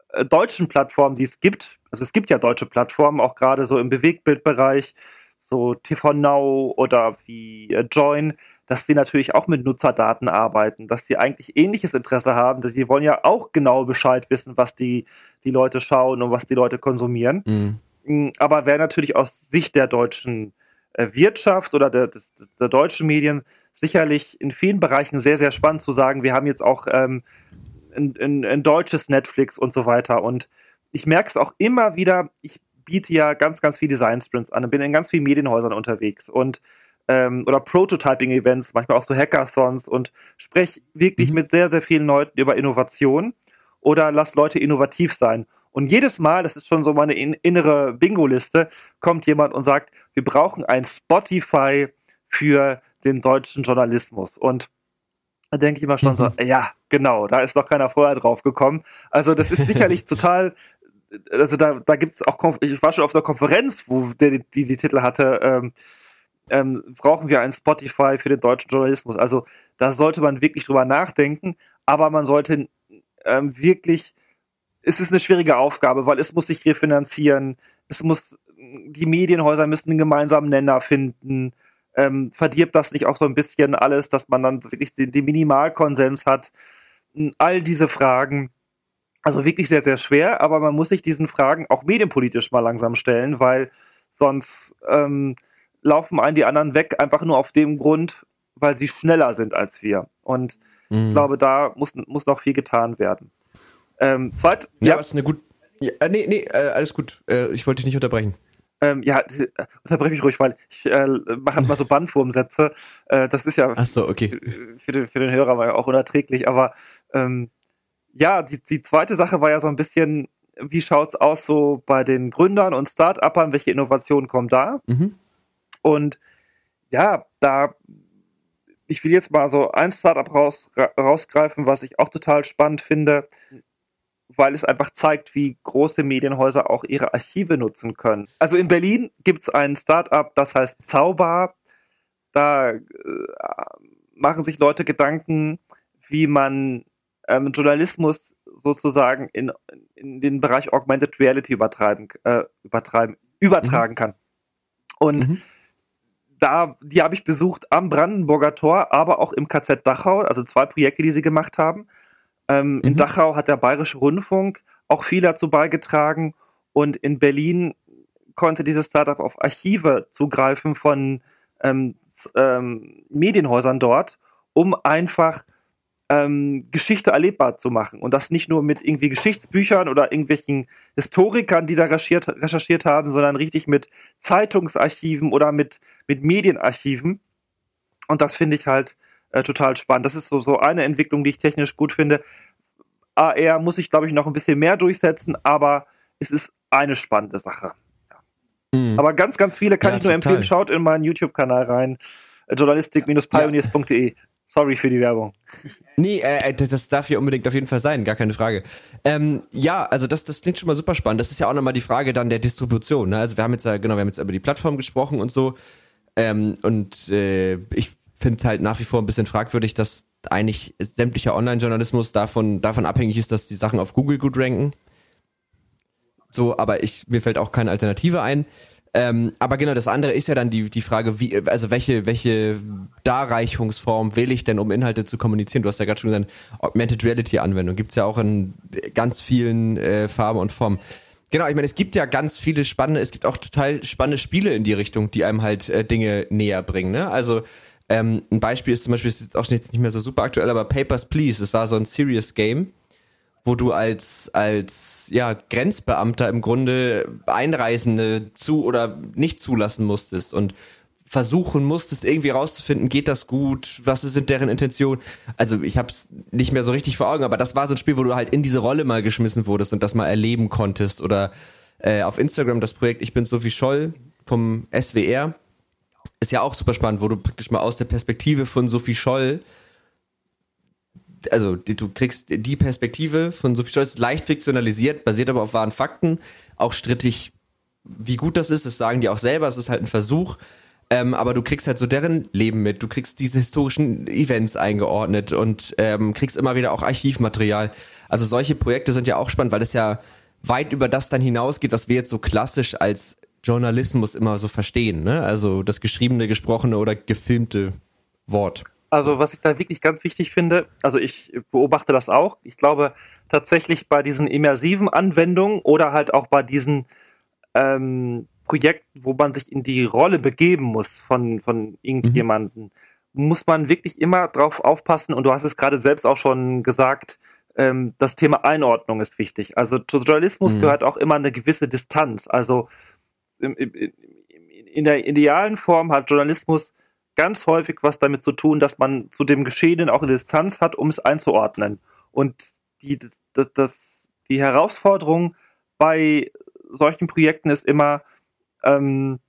äh, deutschen Plattformen, die es gibt, also es gibt ja deutsche Plattformen, auch gerade so im Bewegtbildbereich, so TV Now oder wie äh, Join, dass sie natürlich auch mit Nutzerdaten arbeiten, dass sie eigentlich ähnliches Interesse haben, dass sie wollen ja auch genau Bescheid wissen, was die, die Leute schauen und was die Leute konsumieren. Mhm. Mm, aber wäre natürlich aus Sicht der deutschen äh, Wirtschaft oder der, des, der deutschen Medien sicherlich in vielen Bereichen sehr, sehr spannend zu sagen, wir haben jetzt auch ähm, ein, ein, ein deutsches Netflix und so weiter. Und ich merke es auch immer wieder, ich biete ja ganz, ganz viele Design Sprints an und bin in ganz vielen Medienhäusern unterwegs und ähm, oder Prototyping-Events, manchmal auch so Hackathons und spreche wirklich mhm. mit sehr, sehr vielen Leuten über Innovation oder lass Leute innovativ sein. Und jedes Mal, das ist schon so meine in, innere Bingo-Liste, kommt jemand und sagt, wir brauchen ein Spotify für den deutschen Journalismus. Und da denke ich immer schon mhm. so, ja, genau, da ist noch keiner vorher drauf gekommen. Also das ist sicherlich total, also da, da gibt es auch, ich war schon auf einer Konferenz, wo der, die die Titel hatte, ähm, ähm, brauchen wir ein Spotify für den deutschen Journalismus. Also da sollte man wirklich drüber nachdenken, aber man sollte ähm, wirklich, es ist eine schwierige Aufgabe, weil es muss sich refinanzieren, es muss, die Medienhäuser müssen einen gemeinsamen Nenner finden, ähm, verdirbt das nicht auch so ein bisschen alles, dass man dann wirklich den, den Minimalkonsens hat? All diese Fragen, also wirklich sehr, sehr schwer, aber man muss sich diesen Fragen auch medienpolitisch mal langsam stellen, weil sonst ähm, laufen einen die anderen weg, einfach nur auf dem Grund, weil sie schneller sind als wir. Und mhm. ich glaube, da muss, muss noch viel getan werden. Ähm, zweit, ja, ja, ist eine gut. Ja, äh, nee, nee, äh, alles gut. Äh, ich wollte dich nicht unterbrechen. Ähm, ja, unterbreche mich ruhig, weil ich äh, mache halt mal so Bandwurmsätze. Äh, das ist ja so, okay. für, den, für den Hörer war ja auch unerträglich. Aber ähm, ja, die, die zweite Sache war ja so ein bisschen, wie schaut's aus so bei den Gründern und Start-Upern? Welche Innovationen kommen da? Mhm. Und ja, da ich will jetzt mal so ein Startup raus, rausgreifen, was ich auch total spannend finde weil es einfach zeigt, wie große Medienhäuser auch ihre Archive nutzen können. Also in Berlin gibt es ein Startup, das heißt Zauber. Da äh, machen sich Leute Gedanken, wie man ähm, Journalismus sozusagen in, in den Bereich Augmented Reality übertreiben, äh, übertreiben, übertragen mhm. kann. Und mhm. Da, die habe ich besucht am Brandenburger Tor, aber auch im KZ Dachau, also zwei Projekte, die sie gemacht haben. Ähm, mhm. In Dachau hat der Bayerische Rundfunk auch viel dazu beigetragen und in Berlin konnte dieses Startup auf Archive zugreifen von ähm, ähm, Medienhäusern dort, um einfach ähm, Geschichte erlebbar zu machen. Und das nicht nur mit irgendwie Geschichtsbüchern oder irgendwelchen Historikern, die da recherchiert, recherchiert haben, sondern richtig mit Zeitungsarchiven oder mit, mit Medienarchiven. Und das finde ich halt äh, total spannend. Das ist so, so eine Entwicklung, die ich technisch gut finde. AR muss ich, glaube ich, noch ein bisschen mehr durchsetzen, aber es ist eine spannende Sache. Ja. Mhm. Aber ganz, ganz viele kann ja, ich nur total. empfehlen. Schaut in meinen YouTube-Kanal rein. Äh, journalistik-pioneers.de. Sorry für die Werbung. Nee, äh, äh, das darf hier unbedingt auf jeden Fall sein, gar keine Frage. Ähm, ja, also das, das klingt schon mal super spannend. Das ist ja auch nochmal die Frage dann der Distribution. Ne? Also wir haben jetzt ja, genau, wir haben jetzt über die Plattform gesprochen und so. Ähm, und äh, ich finde es halt nach wie vor ein bisschen fragwürdig, dass eigentlich sämtlicher Online-Journalismus davon, davon abhängig ist, dass die Sachen auf Google gut ranken. So, aber ich, mir fällt auch keine Alternative ein. Ähm, aber genau, das andere ist ja dann die, die Frage, wie, also welche, welche Darreichungsform wähle ich denn, um Inhalte zu kommunizieren? Du hast ja gerade schon gesagt, Augmented Reality Anwendung gibt's ja auch in ganz vielen äh, Farben und Formen. Genau, ich meine, es gibt ja ganz viele spannende, es gibt auch total spannende Spiele in die Richtung, die einem halt äh, Dinge näher bringen. Ne? Also ähm, ein Beispiel ist zum Beispiel, ist jetzt auch nicht mehr so super aktuell, aber Papers, Please. Das war so ein Serious Game, wo du als, als, ja, Grenzbeamter im Grunde Einreisende zu oder nicht zulassen musstest und versuchen musstest, irgendwie rauszufinden, geht das gut, was sind deren Intentionen. Also ich hab's nicht mehr so richtig vor Augen, aber das war so ein Spiel, wo du halt in diese Rolle mal geschmissen wurdest und das mal erleben konntest. Oder äh, auf Instagram das Projekt Ich bin Sophie Scholl vom SWR ist ja auch super spannend, wo du praktisch mal aus der Perspektive von Sophie Scholl, also die, du kriegst die Perspektive von Sophie Scholl, ist leicht fiktionalisiert, basiert aber auf wahren Fakten, auch strittig, wie gut das ist, das sagen die auch selber, es ist halt ein Versuch, ähm, aber du kriegst halt so deren Leben mit, du kriegst diese historischen Events eingeordnet und ähm, kriegst immer wieder auch Archivmaterial. Also solche Projekte sind ja auch spannend, weil es ja weit über das dann hinausgeht, was wir jetzt so klassisch als Journalismus immer so verstehen, ne? Also das geschriebene, gesprochene oder gefilmte Wort. Also was ich da wirklich ganz wichtig finde, also ich beobachte das auch. Ich glaube tatsächlich bei diesen immersiven Anwendungen oder halt auch bei diesen ähm, Projekten, wo man sich in die Rolle begeben muss von, von irgendjemanden, mhm. muss man wirklich immer drauf aufpassen. Und du hast es gerade selbst auch schon gesagt, ähm, das Thema Einordnung ist wichtig. Also zu Journalismus mhm. gehört auch immer eine gewisse Distanz. Also im, im, in der idealen Form hat Journalismus ganz häufig was damit zu tun, dass man zu dem Geschehenen auch eine Distanz hat, um es einzuordnen. Und die, das, das, die Herausforderung bei solchen Projekten ist immer, ähm,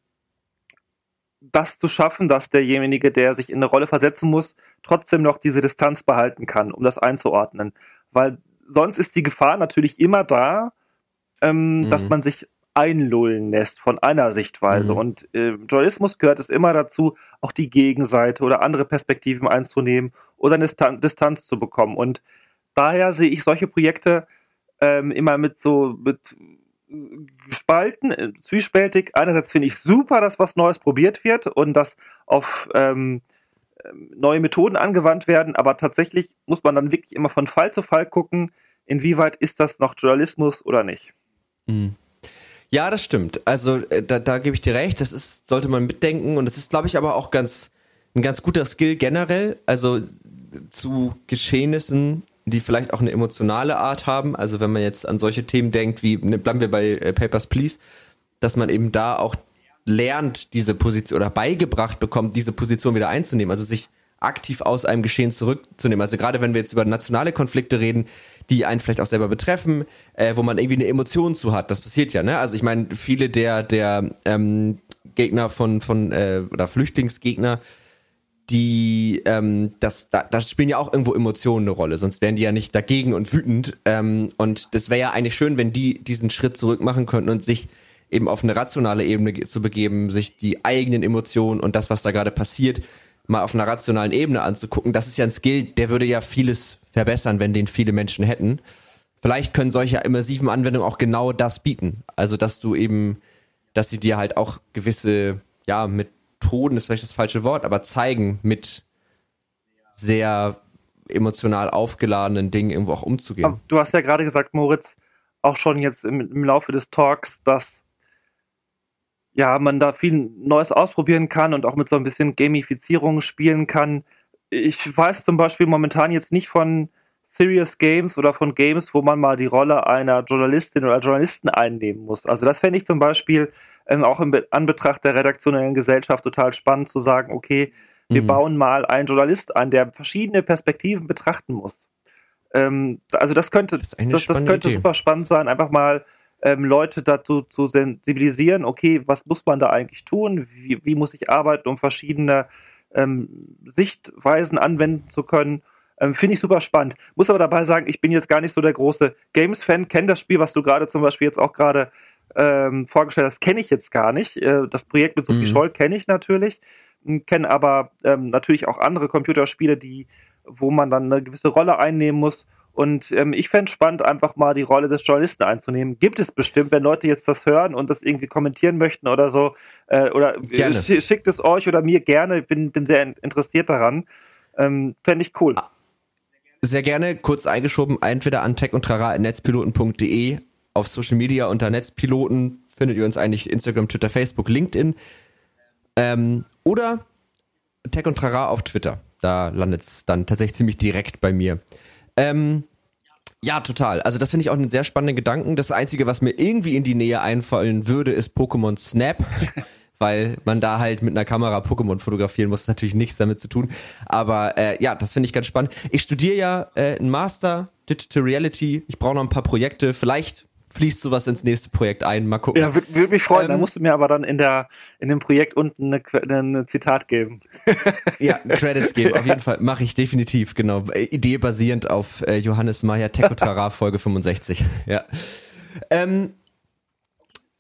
das zu schaffen, dass derjenige, der sich in eine Rolle versetzen muss, trotzdem noch diese Distanz behalten kann, um das einzuordnen. Weil sonst ist die Gefahr natürlich immer da, ähm, mhm. dass man sich einlullen lässt von einer Sichtweise. Mhm. Und äh, Journalismus gehört es immer dazu, auch die Gegenseite oder andere Perspektiven einzunehmen oder eine Distan Distanz zu bekommen. Und daher sehe ich solche Projekte ähm, immer mit so mit gespalten, äh, zwiespältig. Einerseits finde ich super, dass was Neues probiert wird und dass auf ähm, ähm, neue Methoden angewandt werden, aber tatsächlich muss man dann wirklich immer von Fall zu Fall gucken, inwieweit ist das noch Journalismus oder nicht. Mhm. Ja, das stimmt. Also äh, da, da gebe ich dir recht. Das ist sollte man mitdenken und das ist, glaube ich, aber auch ganz ein ganz guter Skill generell. Also zu Geschehnissen, die vielleicht auch eine emotionale Art haben. Also wenn man jetzt an solche Themen denkt, wie ne, bleiben wir bei äh, Papers Please, dass man eben da auch lernt, diese Position oder beigebracht bekommt, diese Position wieder einzunehmen. Also sich aktiv aus einem Geschehen zurückzunehmen. Also gerade wenn wir jetzt über nationale Konflikte reden, die einen vielleicht auch selber betreffen, äh, wo man irgendwie eine Emotion zu hat. Das passiert ja, ne? Also ich meine, viele der der ähm, Gegner von von äh, oder Flüchtlingsgegner, die ähm, das da, da spielen ja auch irgendwo Emotionen eine Rolle, sonst wären die ja nicht dagegen und wütend. Ähm, und das wäre ja eigentlich schön, wenn die diesen Schritt zurück machen könnten und sich eben auf eine rationale Ebene zu begeben, sich die eigenen Emotionen und das, was da gerade passiert, mal auf einer rationalen Ebene anzugucken, das ist ja ein Skill, der würde ja vieles verbessern, wenn den viele Menschen hätten. Vielleicht können solche immersiven Anwendungen auch genau das bieten. Also, dass du eben, dass sie dir halt auch gewisse, ja, Methoden ist vielleicht das falsche Wort, aber zeigen, mit sehr emotional aufgeladenen Dingen irgendwo auch umzugehen. Du hast ja gerade gesagt, Moritz, auch schon jetzt im, im Laufe des Talks, dass ja, man da viel Neues ausprobieren kann und auch mit so ein bisschen Gamifizierung spielen kann. Ich weiß zum Beispiel momentan jetzt nicht von Serious Games oder von Games, wo man mal die Rolle einer Journalistin oder Journalisten einnehmen muss. Also das fände ich zum Beispiel ähm, auch im Anbetracht der redaktionellen Gesellschaft total spannend zu sagen, okay, wir mhm. bauen mal einen Journalist ein, der verschiedene Perspektiven betrachten muss. Ähm, also das könnte, das, das, das könnte super spannend sein, einfach mal ähm, Leute dazu zu sensibilisieren, okay, was muss man da eigentlich tun? Wie, wie muss ich arbeiten, um verschiedene ähm, Sichtweisen anwenden zu können? Ähm, Finde ich super spannend. Muss aber dabei sagen, ich bin jetzt gar nicht so der große Games-Fan, kenne das Spiel, was du gerade zum Beispiel jetzt auch gerade ähm, vorgestellt hast, kenne ich jetzt gar nicht. Äh, das Projekt mit Sophie mhm. Scholl kenne ich natürlich, kenne aber ähm, natürlich auch andere Computerspiele, die, wo man dann eine gewisse Rolle einnehmen muss und ähm, ich fände spannend, einfach mal die Rolle des Journalisten einzunehmen. Gibt es bestimmt, wenn Leute jetzt das hören und das irgendwie kommentieren möchten oder so, äh, oder gerne. schickt es euch oder mir gerne, ich bin, bin sehr interessiert daran. Ähm, fände ich cool. Sehr gerne, kurz eingeschoben, entweder an tech und netzpiloten.de auf Social Media unter Netzpiloten findet ihr uns eigentlich Instagram, Twitter, Facebook, LinkedIn ähm, oder Tech und Trara auf Twitter. Da landet es dann tatsächlich ziemlich direkt bei mir. Ähm, ja, total. Also das finde ich auch einen sehr spannenden Gedanken. Das Einzige, was mir irgendwie in die Nähe einfallen würde, ist Pokémon Snap. weil man da halt mit einer Kamera Pokémon fotografieren muss, natürlich nichts damit zu tun. Aber äh, ja, das finde ich ganz spannend. Ich studiere ja äh, einen Master Digital Reality. Ich brauche noch ein paar Projekte. Vielleicht fließt sowas ins nächste Projekt ein. Mal gucken. Ja, würde würd mich freuen. Ähm, da musst du mir aber dann in der in dem Projekt unten ein Zitat geben. ja, Credits geben. Auf jeden Fall mache ich definitiv. Genau. Idee basierend auf äh, Johannes Meyer Tekotara Folge 65. Ja. Ähm,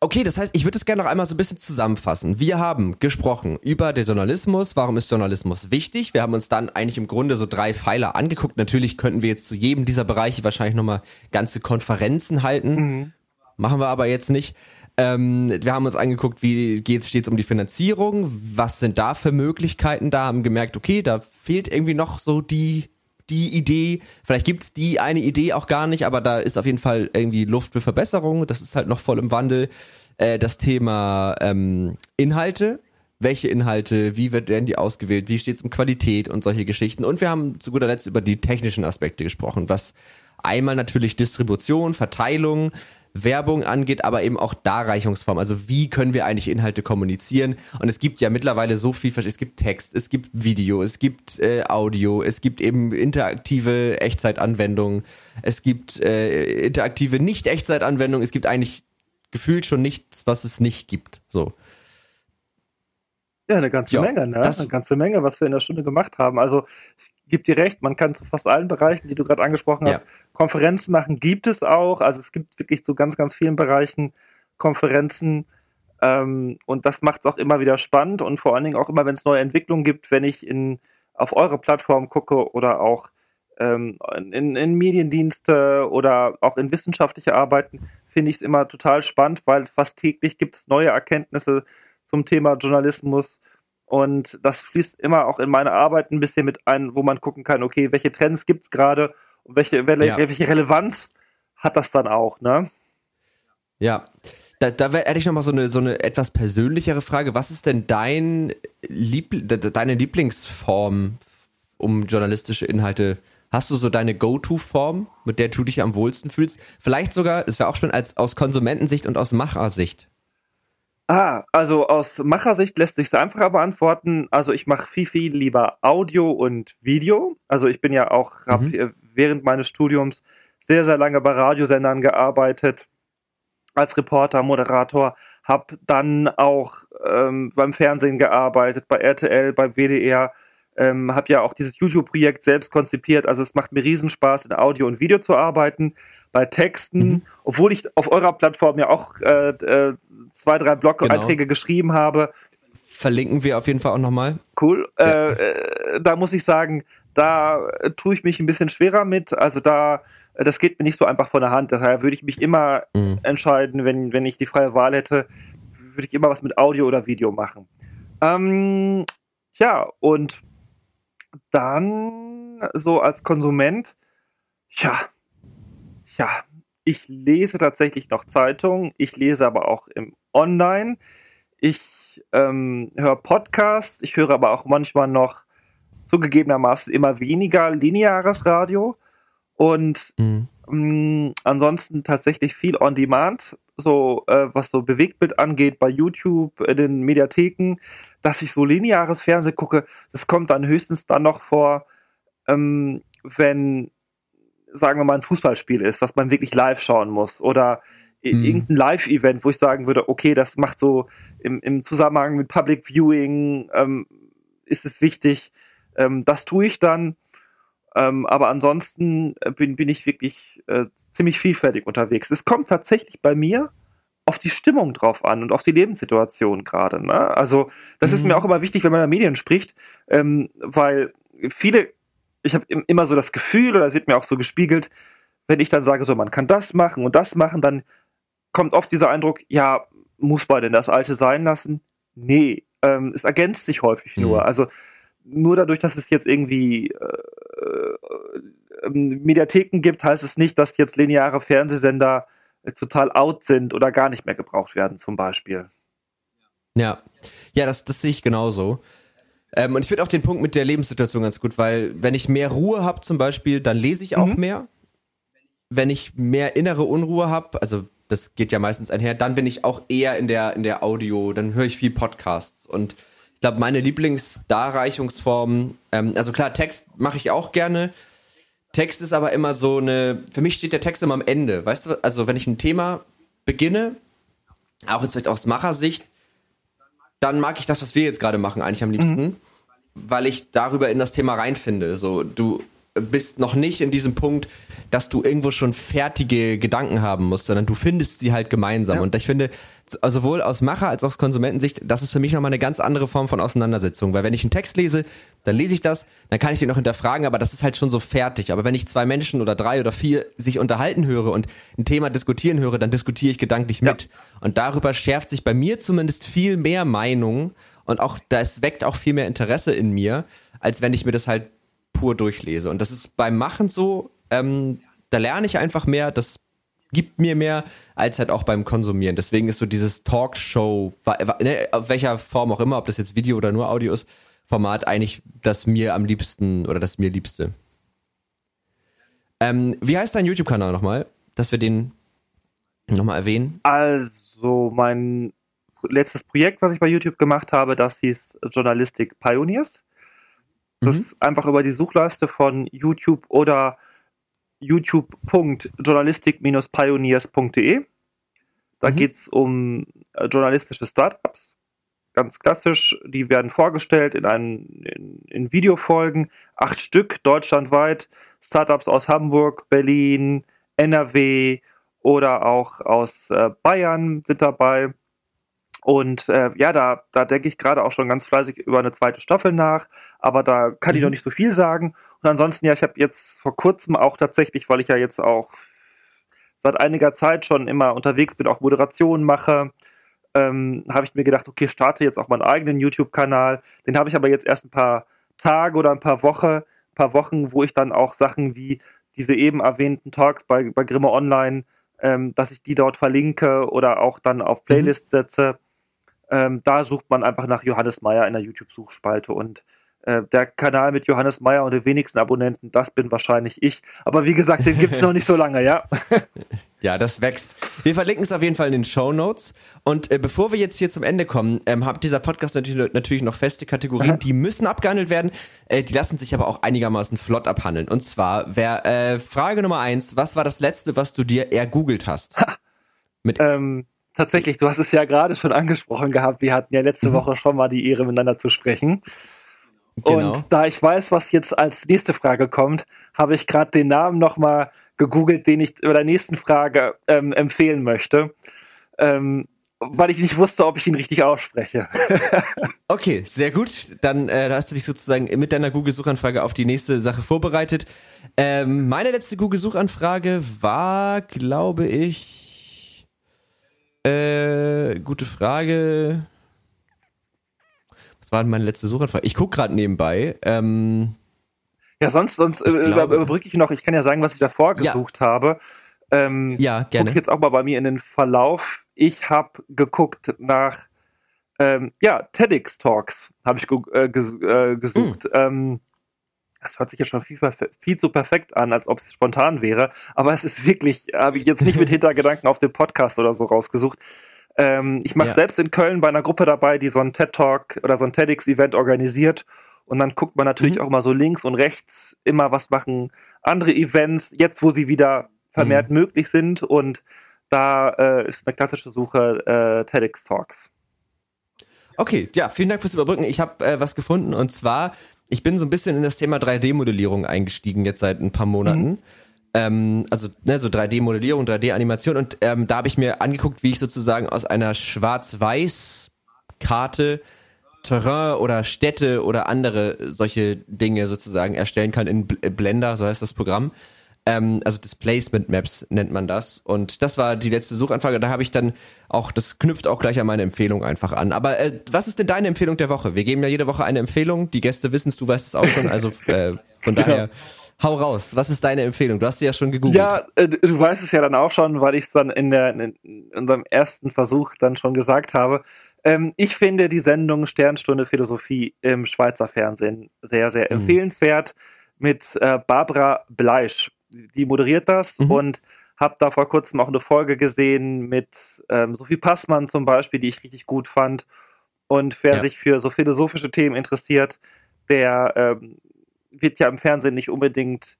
Okay, das heißt, ich würde es gerne noch einmal so ein bisschen zusammenfassen. Wir haben gesprochen über den Journalismus, warum ist Journalismus wichtig? Wir haben uns dann eigentlich im Grunde so drei Pfeiler angeguckt. Natürlich könnten wir jetzt zu jedem dieser Bereiche wahrscheinlich nochmal ganze Konferenzen halten. Mhm. machen wir aber jetzt nicht. Ähm, wir haben uns angeguckt, wie geht es um die Finanzierung, was sind da für Möglichkeiten da, haben gemerkt, okay, da fehlt irgendwie noch so die die Idee, vielleicht gibt's die eine Idee auch gar nicht, aber da ist auf jeden Fall irgendwie Luft für Verbesserung, das ist halt noch voll im Wandel. Äh, das Thema ähm, Inhalte, welche Inhalte, wie werden die ausgewählt, wie steht es um Qualität und solche Geschichten. Und wir haben zu guter Letzt über die technischen Aspekte gesprochen, was einmal natürlich Distribution, Verteilung, Werbung angeht, aber eben auch Darreichungsform. Also wie können wir eigentlich Inhalte kommunizieren? Und es gibt ja mittlerweile so viel, es gibt Text, es gibt Video, es gibt äh, Audio, es gibt eben interaktive Echtzeitanwendungen, es gibt äh, interaktive Nicht-Echtzeitanwendungen, es gibt eigentlich gefühlt schon nichts, was es nicht gibt. So. Ja, eine ganze ja, Menge, ne? Eine ganze Menge, was wir in der Stunde gemacht haben. Also ich gebe dir recht, man kann zu fast allen Bereichen, die du gerade angesprochen hast, ja. Konferenzen machen, gibt es auch. Also es gibt wirklich zu ganz, ganz vielen Bereichen Konferenzen. Ähm, und das macht es auch immer wieder spannend und vor allen Dingen auch immer, wenn es neue Entwicklungen gibt, wenn ich in, auf eure Plattform gucke oder auch ähm, in, in Mediendienste oder auch in wissenschaftliche Arbeiten, finde ich es immer total spannend, weil fast täglich gibt es neue Erkenntnisse zum Thema Journalismus. Und das fließt immer auch in meine Arbeit ein bisschen mit ein, wo man gucken kann, okay, welche Trends gibt es gerade und welche, ja. welche Relevanz hat das dann auch, ne? Ja. Da, da hätte ich nochmal so eine, so eine etwas persönlichere Frage. Was ist denn dein Liebl deine Lieblingsform, um journalistische Inhalte Hast du so deine Go-To-Form, mit der du dich am wohlsten fühlst? Vielleicht sogar, es wäre auch spannend, als aus Konsumentensicht und aus Machersicht. Ah, also aus Machersicht lässt sich es einfacher beantworten. Also ich mache viel, viel lieber Audio und Video. Also ich bin ja auch, mhm. während meines Studiums sehr, sehr lange bei Radiosendern gearbeitet, als Reporter, Moderator, habe dann auch ähm, beim Fernsehen gearbeitet, bei RTL, beim WDR, ähm, habe ja auch dieses YouTube-Projekt selbst konzipiert. Also es macht mir Riesenspaß, in Audio und Video zu arbeiten. Bei Texten, mhm. obwohl ich auf eurer Plattform ja auch äh, äh, zwei, drei Blog-Einträge genau. geschrieben habe. Verlinken wir auf jeden Fall auch nochmal. Cool. Ja. Äh, äh, da muss ich sagen, da äh, tue ich mich ein bisschen schwerer mit. Also da, äh, das geht mir nicht so einfach von der Hand. Daher würde ich mich immer mhm. entscheiden, wenn, wenn ich die freie Wahl hätte, würde ich immer was mit Audio oder Video machen. Ähm, ja, und dann so als Konsument, ja, ja, ich lese tatsächlich noch Zeitungen, ich lese aber auch im Online, ich ähm, höre Podcasts, ich höre aber auch manchmal noch zugegebenermaßen immer weniger lineares Radio. Und mhm. mh, ansonsten tatsächlich viel on demand, so äh, was so Bewegtbild angeht bei YouTube, in den Mediatheken dass ich so lineares Fernsehen gucke, das kommt dann höchstens dann noch vor, ähm, wenn, sagen wir mal, ein Fußballspiel ist, was man wirklich live schauen muss oder mhm. irgendein Live-Event, wo ich sagen würde, okay, das macht so im, im Zusammenhang mit Public Viewing, ähm, ist es wichtig. Ähm, das tue ich dann. Ähm, aber ansonsten äh, bin, bin ich wirklich äh, ziemlich vielfältig unterwegs. Es kommt tatsächlich bei mir auf die Stimmung drauf an und auf die Lebenssituation gerade. Ne? Also das mhm. ist mir mhm. auch immer wichtig, wenn man über Medien spricht, ähm, weil viele, ich habe immer so das Gefühl, oder es wird mir auch so gespiegelt, wenn ich dann sage, so man kann das machen und das machen, dann kommt oft dieser Eindruck, ja, muss man denn das Alte sein lassen? Nee, ähm, es ergänzt sich häufig mhm. nur. Also nur dadurch, dass es jetzt irgendwie äh, äh, Mediatheken gibt, heißt es nicht, dass jetzt lineare Fernsehsender total out sind oder gar nicht mehr gebraucht werden, zum Beispiel. Ja, ja, das, das sehe ich genauso. Ähm, und ich finde auch den Punkt mit der Lebenssituation ganz gut, weil wenn ich mehr Ruhe habe zum Beispiel, dann lese ich auch mhm. mehr. Wenn ich mehr innere Unruhe habe, also das geht ja meistens einher, dann bin ich auch eher in der, in der Audio, dann höre ich viel Podcasts. Und ich glaube, meine Lieblingsdarreichungsform, ähm, also klar, Text mache ich auch gerne, Text ist aber immer so eine, für mich steht der Text immer am Ende, weißt du, also wenn ich ein Thema beginne, auch jetzt vielleicht aus Machersicht, dann mag ich das, was wir jetzt gerade machen, eigentlich am liebsten, mhm. weil ich darüber in das Thema reinfinde. So, du bist noch nicht in diesem Punkt, dass du irgendwo schon fertige Gedanken haben musst, sondern du findest sie halt gemeinsam. Ja. Und ich finde, sowohl aus Macher als auch aus Konsumentensicht, das ist für mich nochmal eine ganz andere Form von Auseinandersetzung. Weil wenn ich einen Text lese, dann lese ich das, dann kann ich den noch hinterfragen, aber das ist halt schon so fertig. Aber wenn ich zwei Menschen oder drei oder vier sich unterhalten höre und ein Thema diskutieren höre, dann diskutiere ich gedanklich mit. Ja. Und darüber schärft sich bei mir zumindest viel mehr Meinung und auch, das weckt auch viel mehr Interesse in mir, als wenn ich mir das halt pur durchlese. Und das ist beim Machen so, ähm, da lerne ich einfach mehr, das gibt mir mehr, als halt auch beim Konsumieren. Deswegen ist so dieses Talkshow, ne, auf welcher Form auch immer, ob das jetzt Video oder nur Audio ist, Format eigentlich das mir am liebsten oder das mir liebste. Ähm, wie heißt dein YouTube-Kanal nochmal, dass wir den nochmal erwähnen? Also mein letztes Projekt, was ich bei YouTube gemacht habe, das hieß Journalistic Pioneers. Das mhm. ist einfach über die Suchleiste von YouTube oder youtube.journalistik-pioneers.de. Da mhm. geht es um äh, journalistische Startups. Ganz klassisch, die werden vorgestellt in, einen, in, in Videofolgen, acht Stück deutschlandweit. Startups aus Hamburg, Berlin, NRW oder auch aus äh, Bayern sind dabei. Und äh, ja, da, da denke ich gerade auch schon ganz fleißig über eine zweite Staffel nach, aber da kann mhm. ich noch nicht so viel sagen. Und ansonsten, ja, ich habe jetzt vor kurzem auch tatsächlich, weil ich ja jetzt auch seit einiger Zeit schon immer unterwegs bin, auch Moderationen mache, ähm, habe ich mir gedacht, okay, starte jetzt auch meinen eigenen YouTube-Kanal. Den habe ich aber jetzt erst ein paar Tage oder ein paar Wochen, paar Wochen, wo ich dann auch Sachen wie diese eben erwähnten Talks bei, bei Grimme Online, ähm, dass ich die dort verlinke oder auch dann auf mhm. Playlist setze. Ähm, da sucht man einfach nach Johannes Meyer in der YouTube-Suchspalte und äh, der Kanal mit Johannes Meyer und den wenigsten Abonnenten, das bin wahrscheinlich ich. Aber wie gesagt, den gibt es noch nicht so lange, ja. Ja, das wächst. Wir verlinken es auf jeden Fall in den Show Notes. Und äh, bevor wir jetzt hier zum Ende kommen, ähm, hat dieser Podcast natürlich, natürlich noch feste Kategorien, die müssen abgehandelt werden. Äh, die lassen sich aber auch einigermaßen flott abhandeln. Und zwar, wer, äh, Frage Nummer eins, was war das letzte, was du dir ergoogelt hast? Mit ähm, tatsächlich, du hast es ja gerade schon angesprochen gehabt, wir hatten ja letzte mhm. Woche schon mal die Ehre, miteinander zu sprechen. Genau. Und da ich weiß, was jetzt als nächste Frage kommt, habe ich gerade den Namen nochmal gegoogelt, den ich bei der nächsten Frage ähm, empfehlen möchte. Ähm, weil ich nicht wusste, ob ich ihn richtig ausspreche. okay, sehr gut. Dann äh, hast du dich sozusagen mit deiner Google-Suchanfrage auf die nächste Sache vorbereitet. Ähm, meine letzte Google-Suchanfrage war, glaube ich, äh, gute Frage. Was war denn meine letzte Suchanfrage? Ich gucke gerade nebenbei. Ähm, ja, sonst, sonst äh, überbrücke ich noch. Ich kann ja sagen, was ich davor gesucht ja. habe. Ähm, ja, gerne. Gucke ich jetzt auch mal bei mir in den Verlauf. Ich habe geguckt nach ähm, ja, TEDx Talks habe ich äh, ges äh, gesucht. Mhm. Ähm, das hört sich jetzt schon viel, viel zu perfekt an, als ob es spontan wäre. Aber es ist wirklich, habe ich jetzt nicht mit Hintergedanken auf den Podcast oder so rausgesucht. Ähm, ich mache ja. selbst in Köln bei einer Gruppe dabei, die so ein TED Talk oder so ein TEDx-Event organisiert. Und dann guckt man natürlich mhm. auch mal so links und rechts immer, was machen andere Events, jetzt wo sie wieder vermehrt mhm. möglich sind. Und da äh, ist eine klassische Suche äh, TEDx Talks. Okay, ja, vielen Dank fürs Überbrücken. Ich habe äh, was gefunden und zwar ich bin so ein bisschen in das Thema 3D-Modellierung eingestiegen jetzt seit ein paar Monaten. Mhm. Ähm, also ne, so 3D-Modellierung, 3D-Animation und ähm, da habe ich mir angeguckt, wie ich sozusagen aus einer Schwarz-Weiß-Karte Terrain oder Städte oder andere solche Dinge sozusagen erstellen kann in Blender, so heißt das Programm. Ähm, also Displacement Maps nennt man das. Und das war die letzte Suchanfrage. Da habe ich dann auch, das knüpft auch gleich an meine Empfehlung einfach an. Aber äh, was ist denn deine Empfehlung der Woche? Wir geben ja jede Woche eine Empfehlung. Die Gäste wissen es, du weißt es auch schon. Also äh, von genau. daher. Hau raus, was ist deine Empfehlung? Du hast sie ja schon gegoogelt. Ja, äh, du weißt es ja dann auch schon, weil ich es dann in, der, in unserem ersten Versuch dann schon gesagt habe. Ähm, ich finde die Sendung Sternstunde Philosophie im Schweizer Fernsehen sehr, sehr mhm. empfehlenswert mit äh, Barbara Bleisch die moderiert das mhm. und habe da vor kurzem auch eine Folge gesehen mit ähm, Sophie Passmann zum Beispiel, die ich richtig gut fand. Und wer ja. sich für so philosophische Themen interessiert, der ähm, wird ja im Fernsehen nicht unbedingt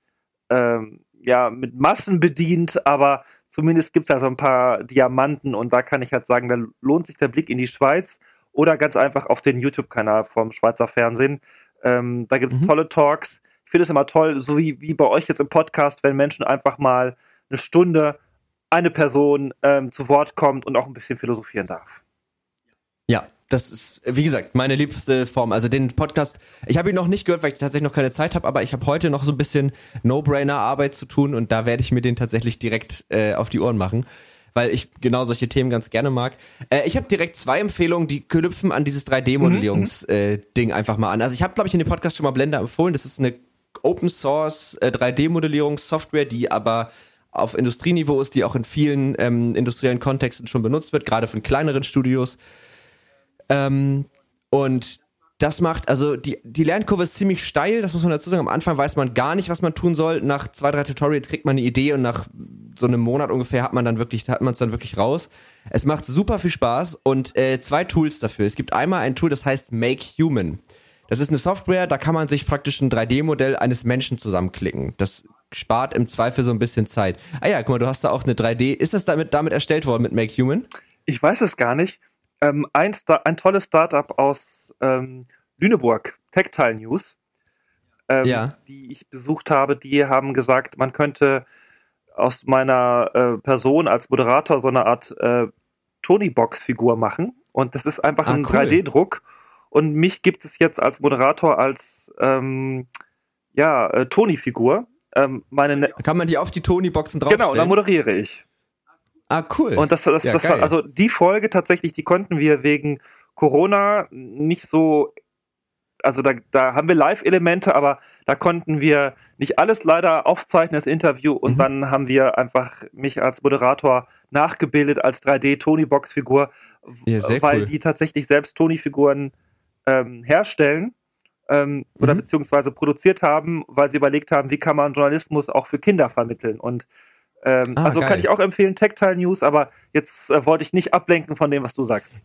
ähm, ja, mit Massen bedient, aber zumindest gibt es da so ein paar Diamanten und da kann ich halt sagen, da lohnt sich der Blick in die Schweiz oder ganz einfach auf den YouTube-Kanal vom Schweizer Fernsehen. Ähm, da gibt es mhm. tolle Talks finde es immer toll, so wie, wie bei euch jetzt im Podcast, wenn Menschen einfach mal eine Stunde eine Person ähm, zu Wort kommt und auch ein bisschen philosophieren darf. Ja, das ist, wie gesagt, meine liebste Form. Also den Podcast, ich habe ihn noch nicht gehört, weil ich tatsächlich noch keine Zeit habe, aber ich habe heute noch so ein bisschen No-Brainer-Arbeit zu tun und da werde ich mir den tatsächlich direkt äh, auf die Ohren machen, weil ich genau solche Themen ganz gerne mag. Äh, ich habe direkt zwei Empfehlungen, die knüpfen an dieses 3D-Modellierungs-Ding mhm. äh, einfach mal an. Also ich habe, glaube ich, in dem Podcast schon mal Blender empfohlen. Das ist eine Open Source äh, 3D-Modellierungssoftware, die aber auf Industrieniveau ist, die auch in vielen ähm, industriellen Kontexten schon benutzt wird, gerade von kleineren Studios. Ähm, und das macht, also die, die Lernkurve ist ziemlich steil, das muss man dazu sagen. Am Anfang weiß man gar nicht, was man tun soll. Nach zwei, drei Tutorials kriegt man eine Idee und nach so einem Monat ungefähr hat man dann wirklich, hat man es dann wirklich raus. Es macht super viel Spaß und äh, zwei Tools dafür. Es gibt einmal ein Tool, das heißt Make Human. Das ist eine Software, da kann man sich praktisch ein 3D-Modell eines Menschen zusammenklicken. Das spart im Zweifel so ein bisschen Zeit. Ah ja, guck mal, du hast da auch eine 3D. Ist das damit, damit erstellt worden mit Make Human? Ich weiß es gar nicht ähm, ein, ein tolles Startup aus ähm, Lüneburg, Tactile News, ähm, ja. die ich besucht habe, die haben gesagt, man könnte aus meiner äh, Person als Moderator so eine Art äh, Tony-Box-Figur machen. Und das ist einfach ah, ein cool. 3D-Druck. Und mich gibt es jetzt als Moderator als ähm, ja, äh, Tony-Figur. Ähm, meine ne Kann man die auf die Tony-Boxen draufstellen? Genau, dann moderiere ich. Ah, cool. Und das, das, ja, das war, also die Folge tatsächlich, die konnten wir wegen Corona nicht so, also da, da haben wir Live-Elemente, aber da konnten wir nicht alles leider aufzeichnen, das Interview, und mhm. dann haben wir einfach mich als Moderator nachgebildet als 3D-Tony-Box-Figur, ja, weil cool. die tatsächlich selbst Tony-Figuren ähm, herstellen. Ähm, mhm. oder beziehungsweise produziert haben, weil sie überlegt haben, wie kann man Journalismus auch für Kinder vermitteln. Und ähm, ah, also geil. kann ich auch empfehlen, Tactile News, aber jetzt äh, wollte ich nicht ablenken von dem, was du sagst.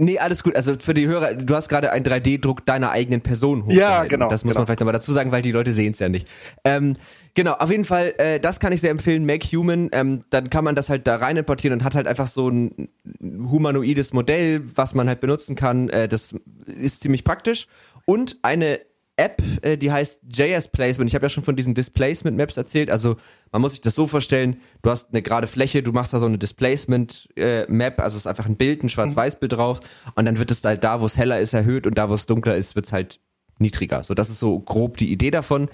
Nee, alles gut. Also für die Hörer, du hast gerade einen 3D-Druck deiner eigenen Person hochgehalten. Ja, genau. Das muss genau. man vielleicht nochmal dazu sagen, weil die Leute sehen es ja nicht. Ähm, genau, auf jeden Fall, äh, das kann ich sehr empfehlen, Make Human. Ähm, dann kann man das halt da rein importieren und hat halt einfach so ein humanoides Modell, was man halt benutzen kann. Äh, das ist ziemlich praktisch. Und eine App, äh, die heißt JS Placement. Ich habe ja schon von diesen Displacement Maps erzählt. Also man muss sich das so vorstellen, du hast eine gerade Fläche, du machst da so eine Displacement äh, Map, also es ist einfach ein Bild, ein Schwarz-Weiß-Bild drauf und dann wird es halt da, wo es heller ist, erhöht und da, wo es dunkler ist, wird es halt niedriger. So, das ist so grob die Idee davon.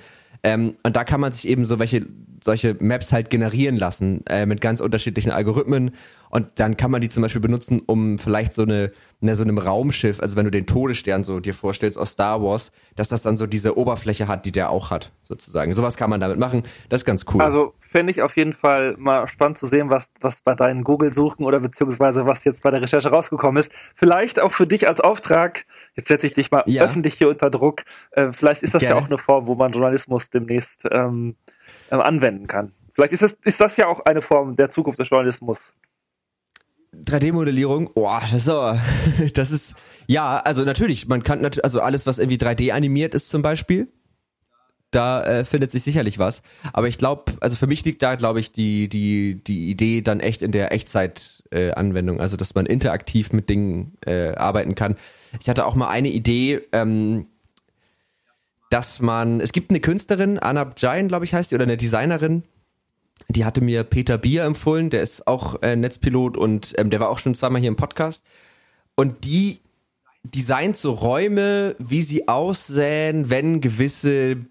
Ähm, und da kann man sich eben so welche solche Maps halt generieren lassen äh, mit ganz unterschiedlichen Algorithmen und dann kann man die zum Beispiel benutzen, um vielleicht so eine, ne, so einem Raumschiff, also wenn du den Todesstern so dir vorstellst aus Star Wars, dass das dann so diese Oberfläche hat, die der auch hat, sozusagen. Sowas kann man damit machen. Das ist ganz cool. Also fände ich auf jeden Fall mal spannend zu sehen, was, was bei deinen Google-Suchen oder beziehungsweise was jetzt bei der Recherche rausgekommen ist. Vielleicht auch für dich als Auftrag, jetzt setze ich dich mal ja. öffentlich hier unter Druck, äh, vielleicht ist das Gerne. ja auch eine Form, wo man Journalismus demnächst ähm, äh, anwenden kann. Vielleicht ist das, ist das ja auch eine Form der Zukunft des Journalismus. 3D-Modellierung, oh, das ist aber, das ist, ja, also natürlich, man kann natürlich, also alles, was irgendwie 3D animiert ist zum Beispiel, da äh, findet sich sicherlich was. Aber ich glaube, also für mich liegt da, glaube ich, die, die, die Idee dann echt in der Echtzeit-Anwendung, äh, also dass man interaktiv mit Dingen äh, arbeiten kann. Ich hatte auch mal eine Idee, ähm, dass man, es gibt eine Künstlerin, Anna Jain, glaube ich, heißt die, oder eine Designerin, die hatte mir Peter Bier empfohlen, der ist auch äh, Netzpilot und ähm, der war auch schon zweimal hier im Podcast. Und die designt so Räume, wie sie aussehen, wenn gewisse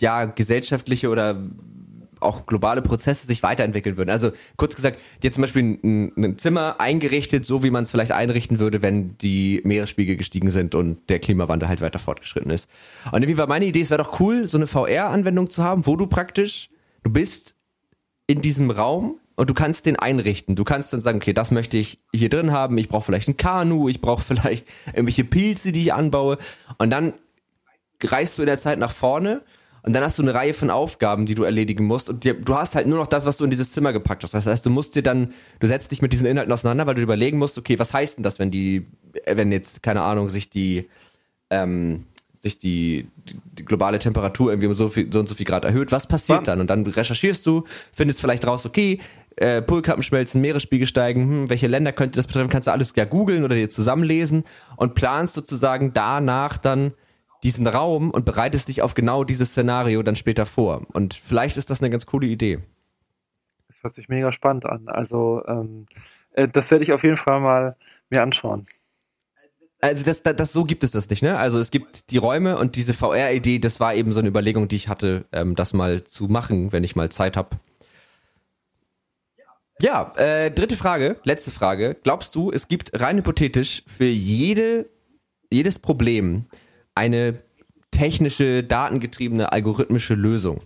ja gesellschaftliche oder auch globale Prozesse sich weiterentwickeln würden. Also kurz gesagt, die hat zum Beispiel ein, ein Zimmer eingerichtet, so wie man es vielleicht einrichten würde, wenn die Meeresspiegel gestiegen sind und der Klimawandel halt weiter fortgeschritten ist. Und irgendwie war meine Idee, es wäre doch cool, so eine VR-Anwendung zu haben, wo du praktisch, du bist in diesem Raum und du kannst den einrichten. Du kannst dann sagen, okay, das möchte ich hier drin haben, ich brauche vielleicht ein Kanu, ich brauche vielleicht irgendwelche Pilze, die ich anbaue. Und dann reist du in der Zeit nach vorne und dann hast du eine Reihe von Aufgaben, die du erledigen musst. Und dir, du hast halt nur noch das, was du in dieses Zimmer gepackt hast. Das heißt, du musst dir dann, du setzt dich mit diesen Inhalten auseinander, weil du überlegen musst, okay, was heißt denn das, wenn die, wenn jetzt, keine Ahnung, sich die, ähm, sich die, die globale Temperatur irgendwie um so, viel, so und so viel Grad erhöht, was passiert dann? Und dann recherchierst du, findest vielleicht raus, okay, äh, Polkappen schmelzen, Meeresspiegel steigen, hm, welche Länder könnte das betreffen, kannst du alles ja googeln oder dir zusammenlesen und planst sozusagen danach dann diesen Raum und bereitest dich auf genau dieses Szenario dann später vor. Und vielleicht ist das eine ganz coole Idee. Das hört sich mega spannend an. Also ähm, äh, das werde ich auf jeden Fall mal mir anschauen. Also das, das, das so gibt es das nicht, ne? Also es gibt die Räume und diese VR-Idee, das war eben so eine Überlegung, die ich hatte, ähm, das mal zu machen, wenn ich mal Zeit habe. Ja, äh, dritte Frage, letzte Frage. Glaubst du, es gibt rein hypothetisch für jede, jedes Problem eine technische, datengetriebene, algorithmische Lösung?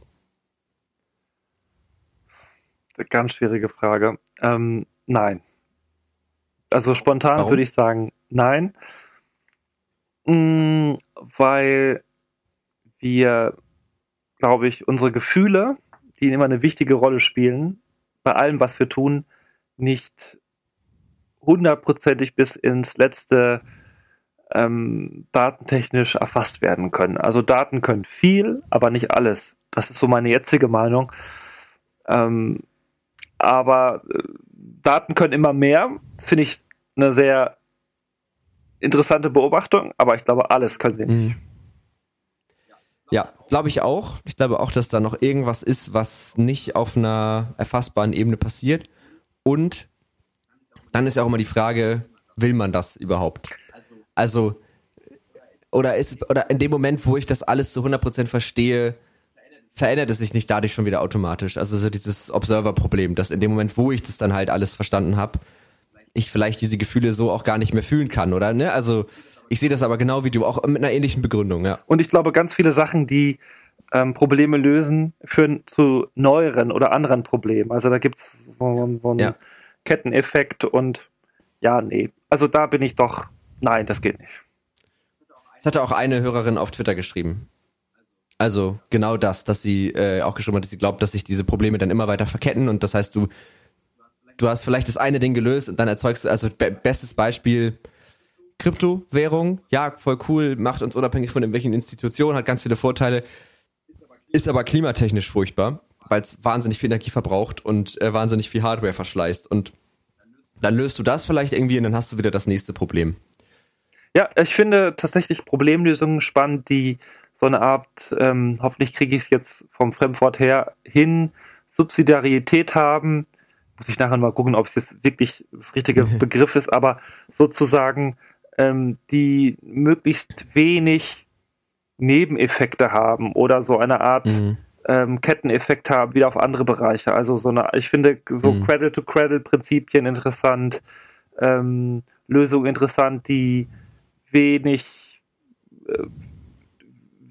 Ganz schwierige Frage. Ähm, nein. Also spontan Warum? würde ich sagen, nein. Mm, weil wir, glaube ich, unsere Gefühle, die immer eine wichtige Rolle spielen, bei allem, was wir tun, nicht hundertprozentig bis ins letzte ähm, datentechnisch erfasst werden können. Also Daten können viel, aber nicht alles. Das ist so meine jetzige Meinung. Ähm, aber äh, Daten können immer mehr, finde ich eine sehr interessante Beobachtung, aber ich glaube, alles können sie nicht. Mhm. Ja, glaube ich auch. Ich glaube auch, dass da noch irgendwas ist, was nicht auf einer erfassbaren Ebene passiert. Und dann ist ja auch immer die Frage, will man das überhaupt? Also, oder ist, oder in dem Moment, wo ich das alles zu 100% verstehe, verändert es sich nicht dadurch schon wieder automatisch. Also so dieses Observer-Problem, dass in dem Moment, wo ich das dann halt alles verstanden habe, ich vielleicht diese Gefühle so auch gar nicht mehr fühlen kann, oder? Ne? Also ich sehe das aber genau wie du, auch mit einer ähnlichen Begründung, ja. Und ich glaube, ganz viele Sachen, die ähm, Probleme lösen, führen zu neueren oder anderen Problemen. Also da gibt es so, so einen ja. Ketteneffekt und ja, nee. Also da bin ich doch, nein, das geht nicht. Das hatte auch eine Hörerin auf Twitter geschrieben. Also genau das, dass sie äh, auch geschrieben hat, dass sie glaubt, dass sich diese Probleme dann immer weiter verketten und das heißt, du du hast vielleicht das eine Ding gelöst und dann erzeugst du, also be bestes Beispiel, Kryptowährung, ja, voll cool, macht uns unabhängig von irgendwelchen Institutionen, hat ganz viele Vorteile, ist aber klimatechnisch furchtbar, weil es wahnsinnig viel Energie verbraucht und äh, wahnsinnig viel Hardware verschleißt. Und dann löst du das vielleicht irgendwie und dann hast du wieder das nächste Problem. Ja, ich finde tatsächlich Problemlösungen spannend, die so eine Art, ähm, hoffentlich kriege ich es jetzt vom Fremdwort her, hin, Subsidiarität haben, muss ich nachher mal gucken, ob es jetzt wirklich das richtige Begriff ist, aber sozusagen ähm, die möglichst wenig Nebeneffekte haben oder so eine Art mhm. ähm, Ketteneffekt haben wieder auf andere Bereiche. Also so eine, ich finde so mhm. Credit-to-Credit-Prinzipien interessant, ähm, Lösungen interessant, die wenig äh,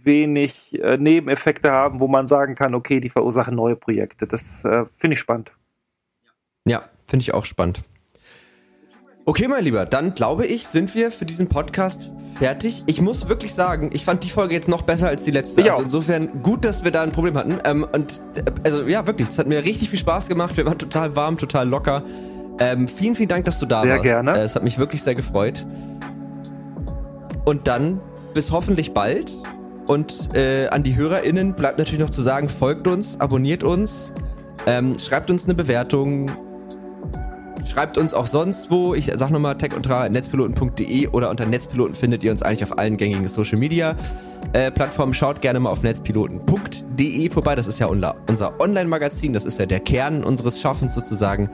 wenig äh, Nebeneffekte haben, wo man sagen kann, okay, die verursachen neue Projekte. Das äh, finde ich spannend. Ja, finde ich auch spannend. Okay, mein Lieber, dann glaube ich, sind wir für diesen Podcast fertig. Ich muss wirklich sagen, ich fand die Folge jetzt noch besser als die letzte. Ja. Also insofern gut, dass wir da ein Problem hatten. Ähm, und äh, also ja, wirklich, es hat mir richtig viel Spaß gemacht. Wir waren total warm, total locker. Ähm, vielen, vielen Dank, dass du da sehr warst. Sehr gerne. Äh, es hat mich wirklich sehr gefreut. Und dann bis hoffentlich bald. Und äh, an die HörerInnen bleibt natürlich noch zu sagen, folgt uns, abonniert uns, ähm, schreibt uns eine Bewertung, Schreibt uns auch sonst wo. Ich sag nochmal tech unter netzpiloten.de oder unter Netzpiloten findet ihr uns eigentlich auf allen gängigen Social Media äh, Plattformen. Schaut gerne mal auf netzpiloten.de vorbei. Das ist ja unser, Online-Magazin. Das ist ja der Kern unseres Schaffens sozusagen.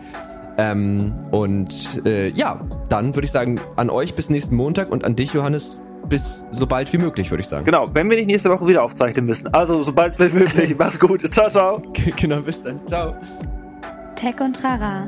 Ähm, und äh, ja, dann würde ich sagen, an euch bis nächsten Montag und an dich, Johannes, bis so bald wie möglich, würde ich sagen. Genau, wenn wir nicht nächste Woche wieder aufzeichnen müssen. Also so bald wie möglich. Mach's gut. Ciao, ciao. genau, bis dann. Ciao. Tech und Trara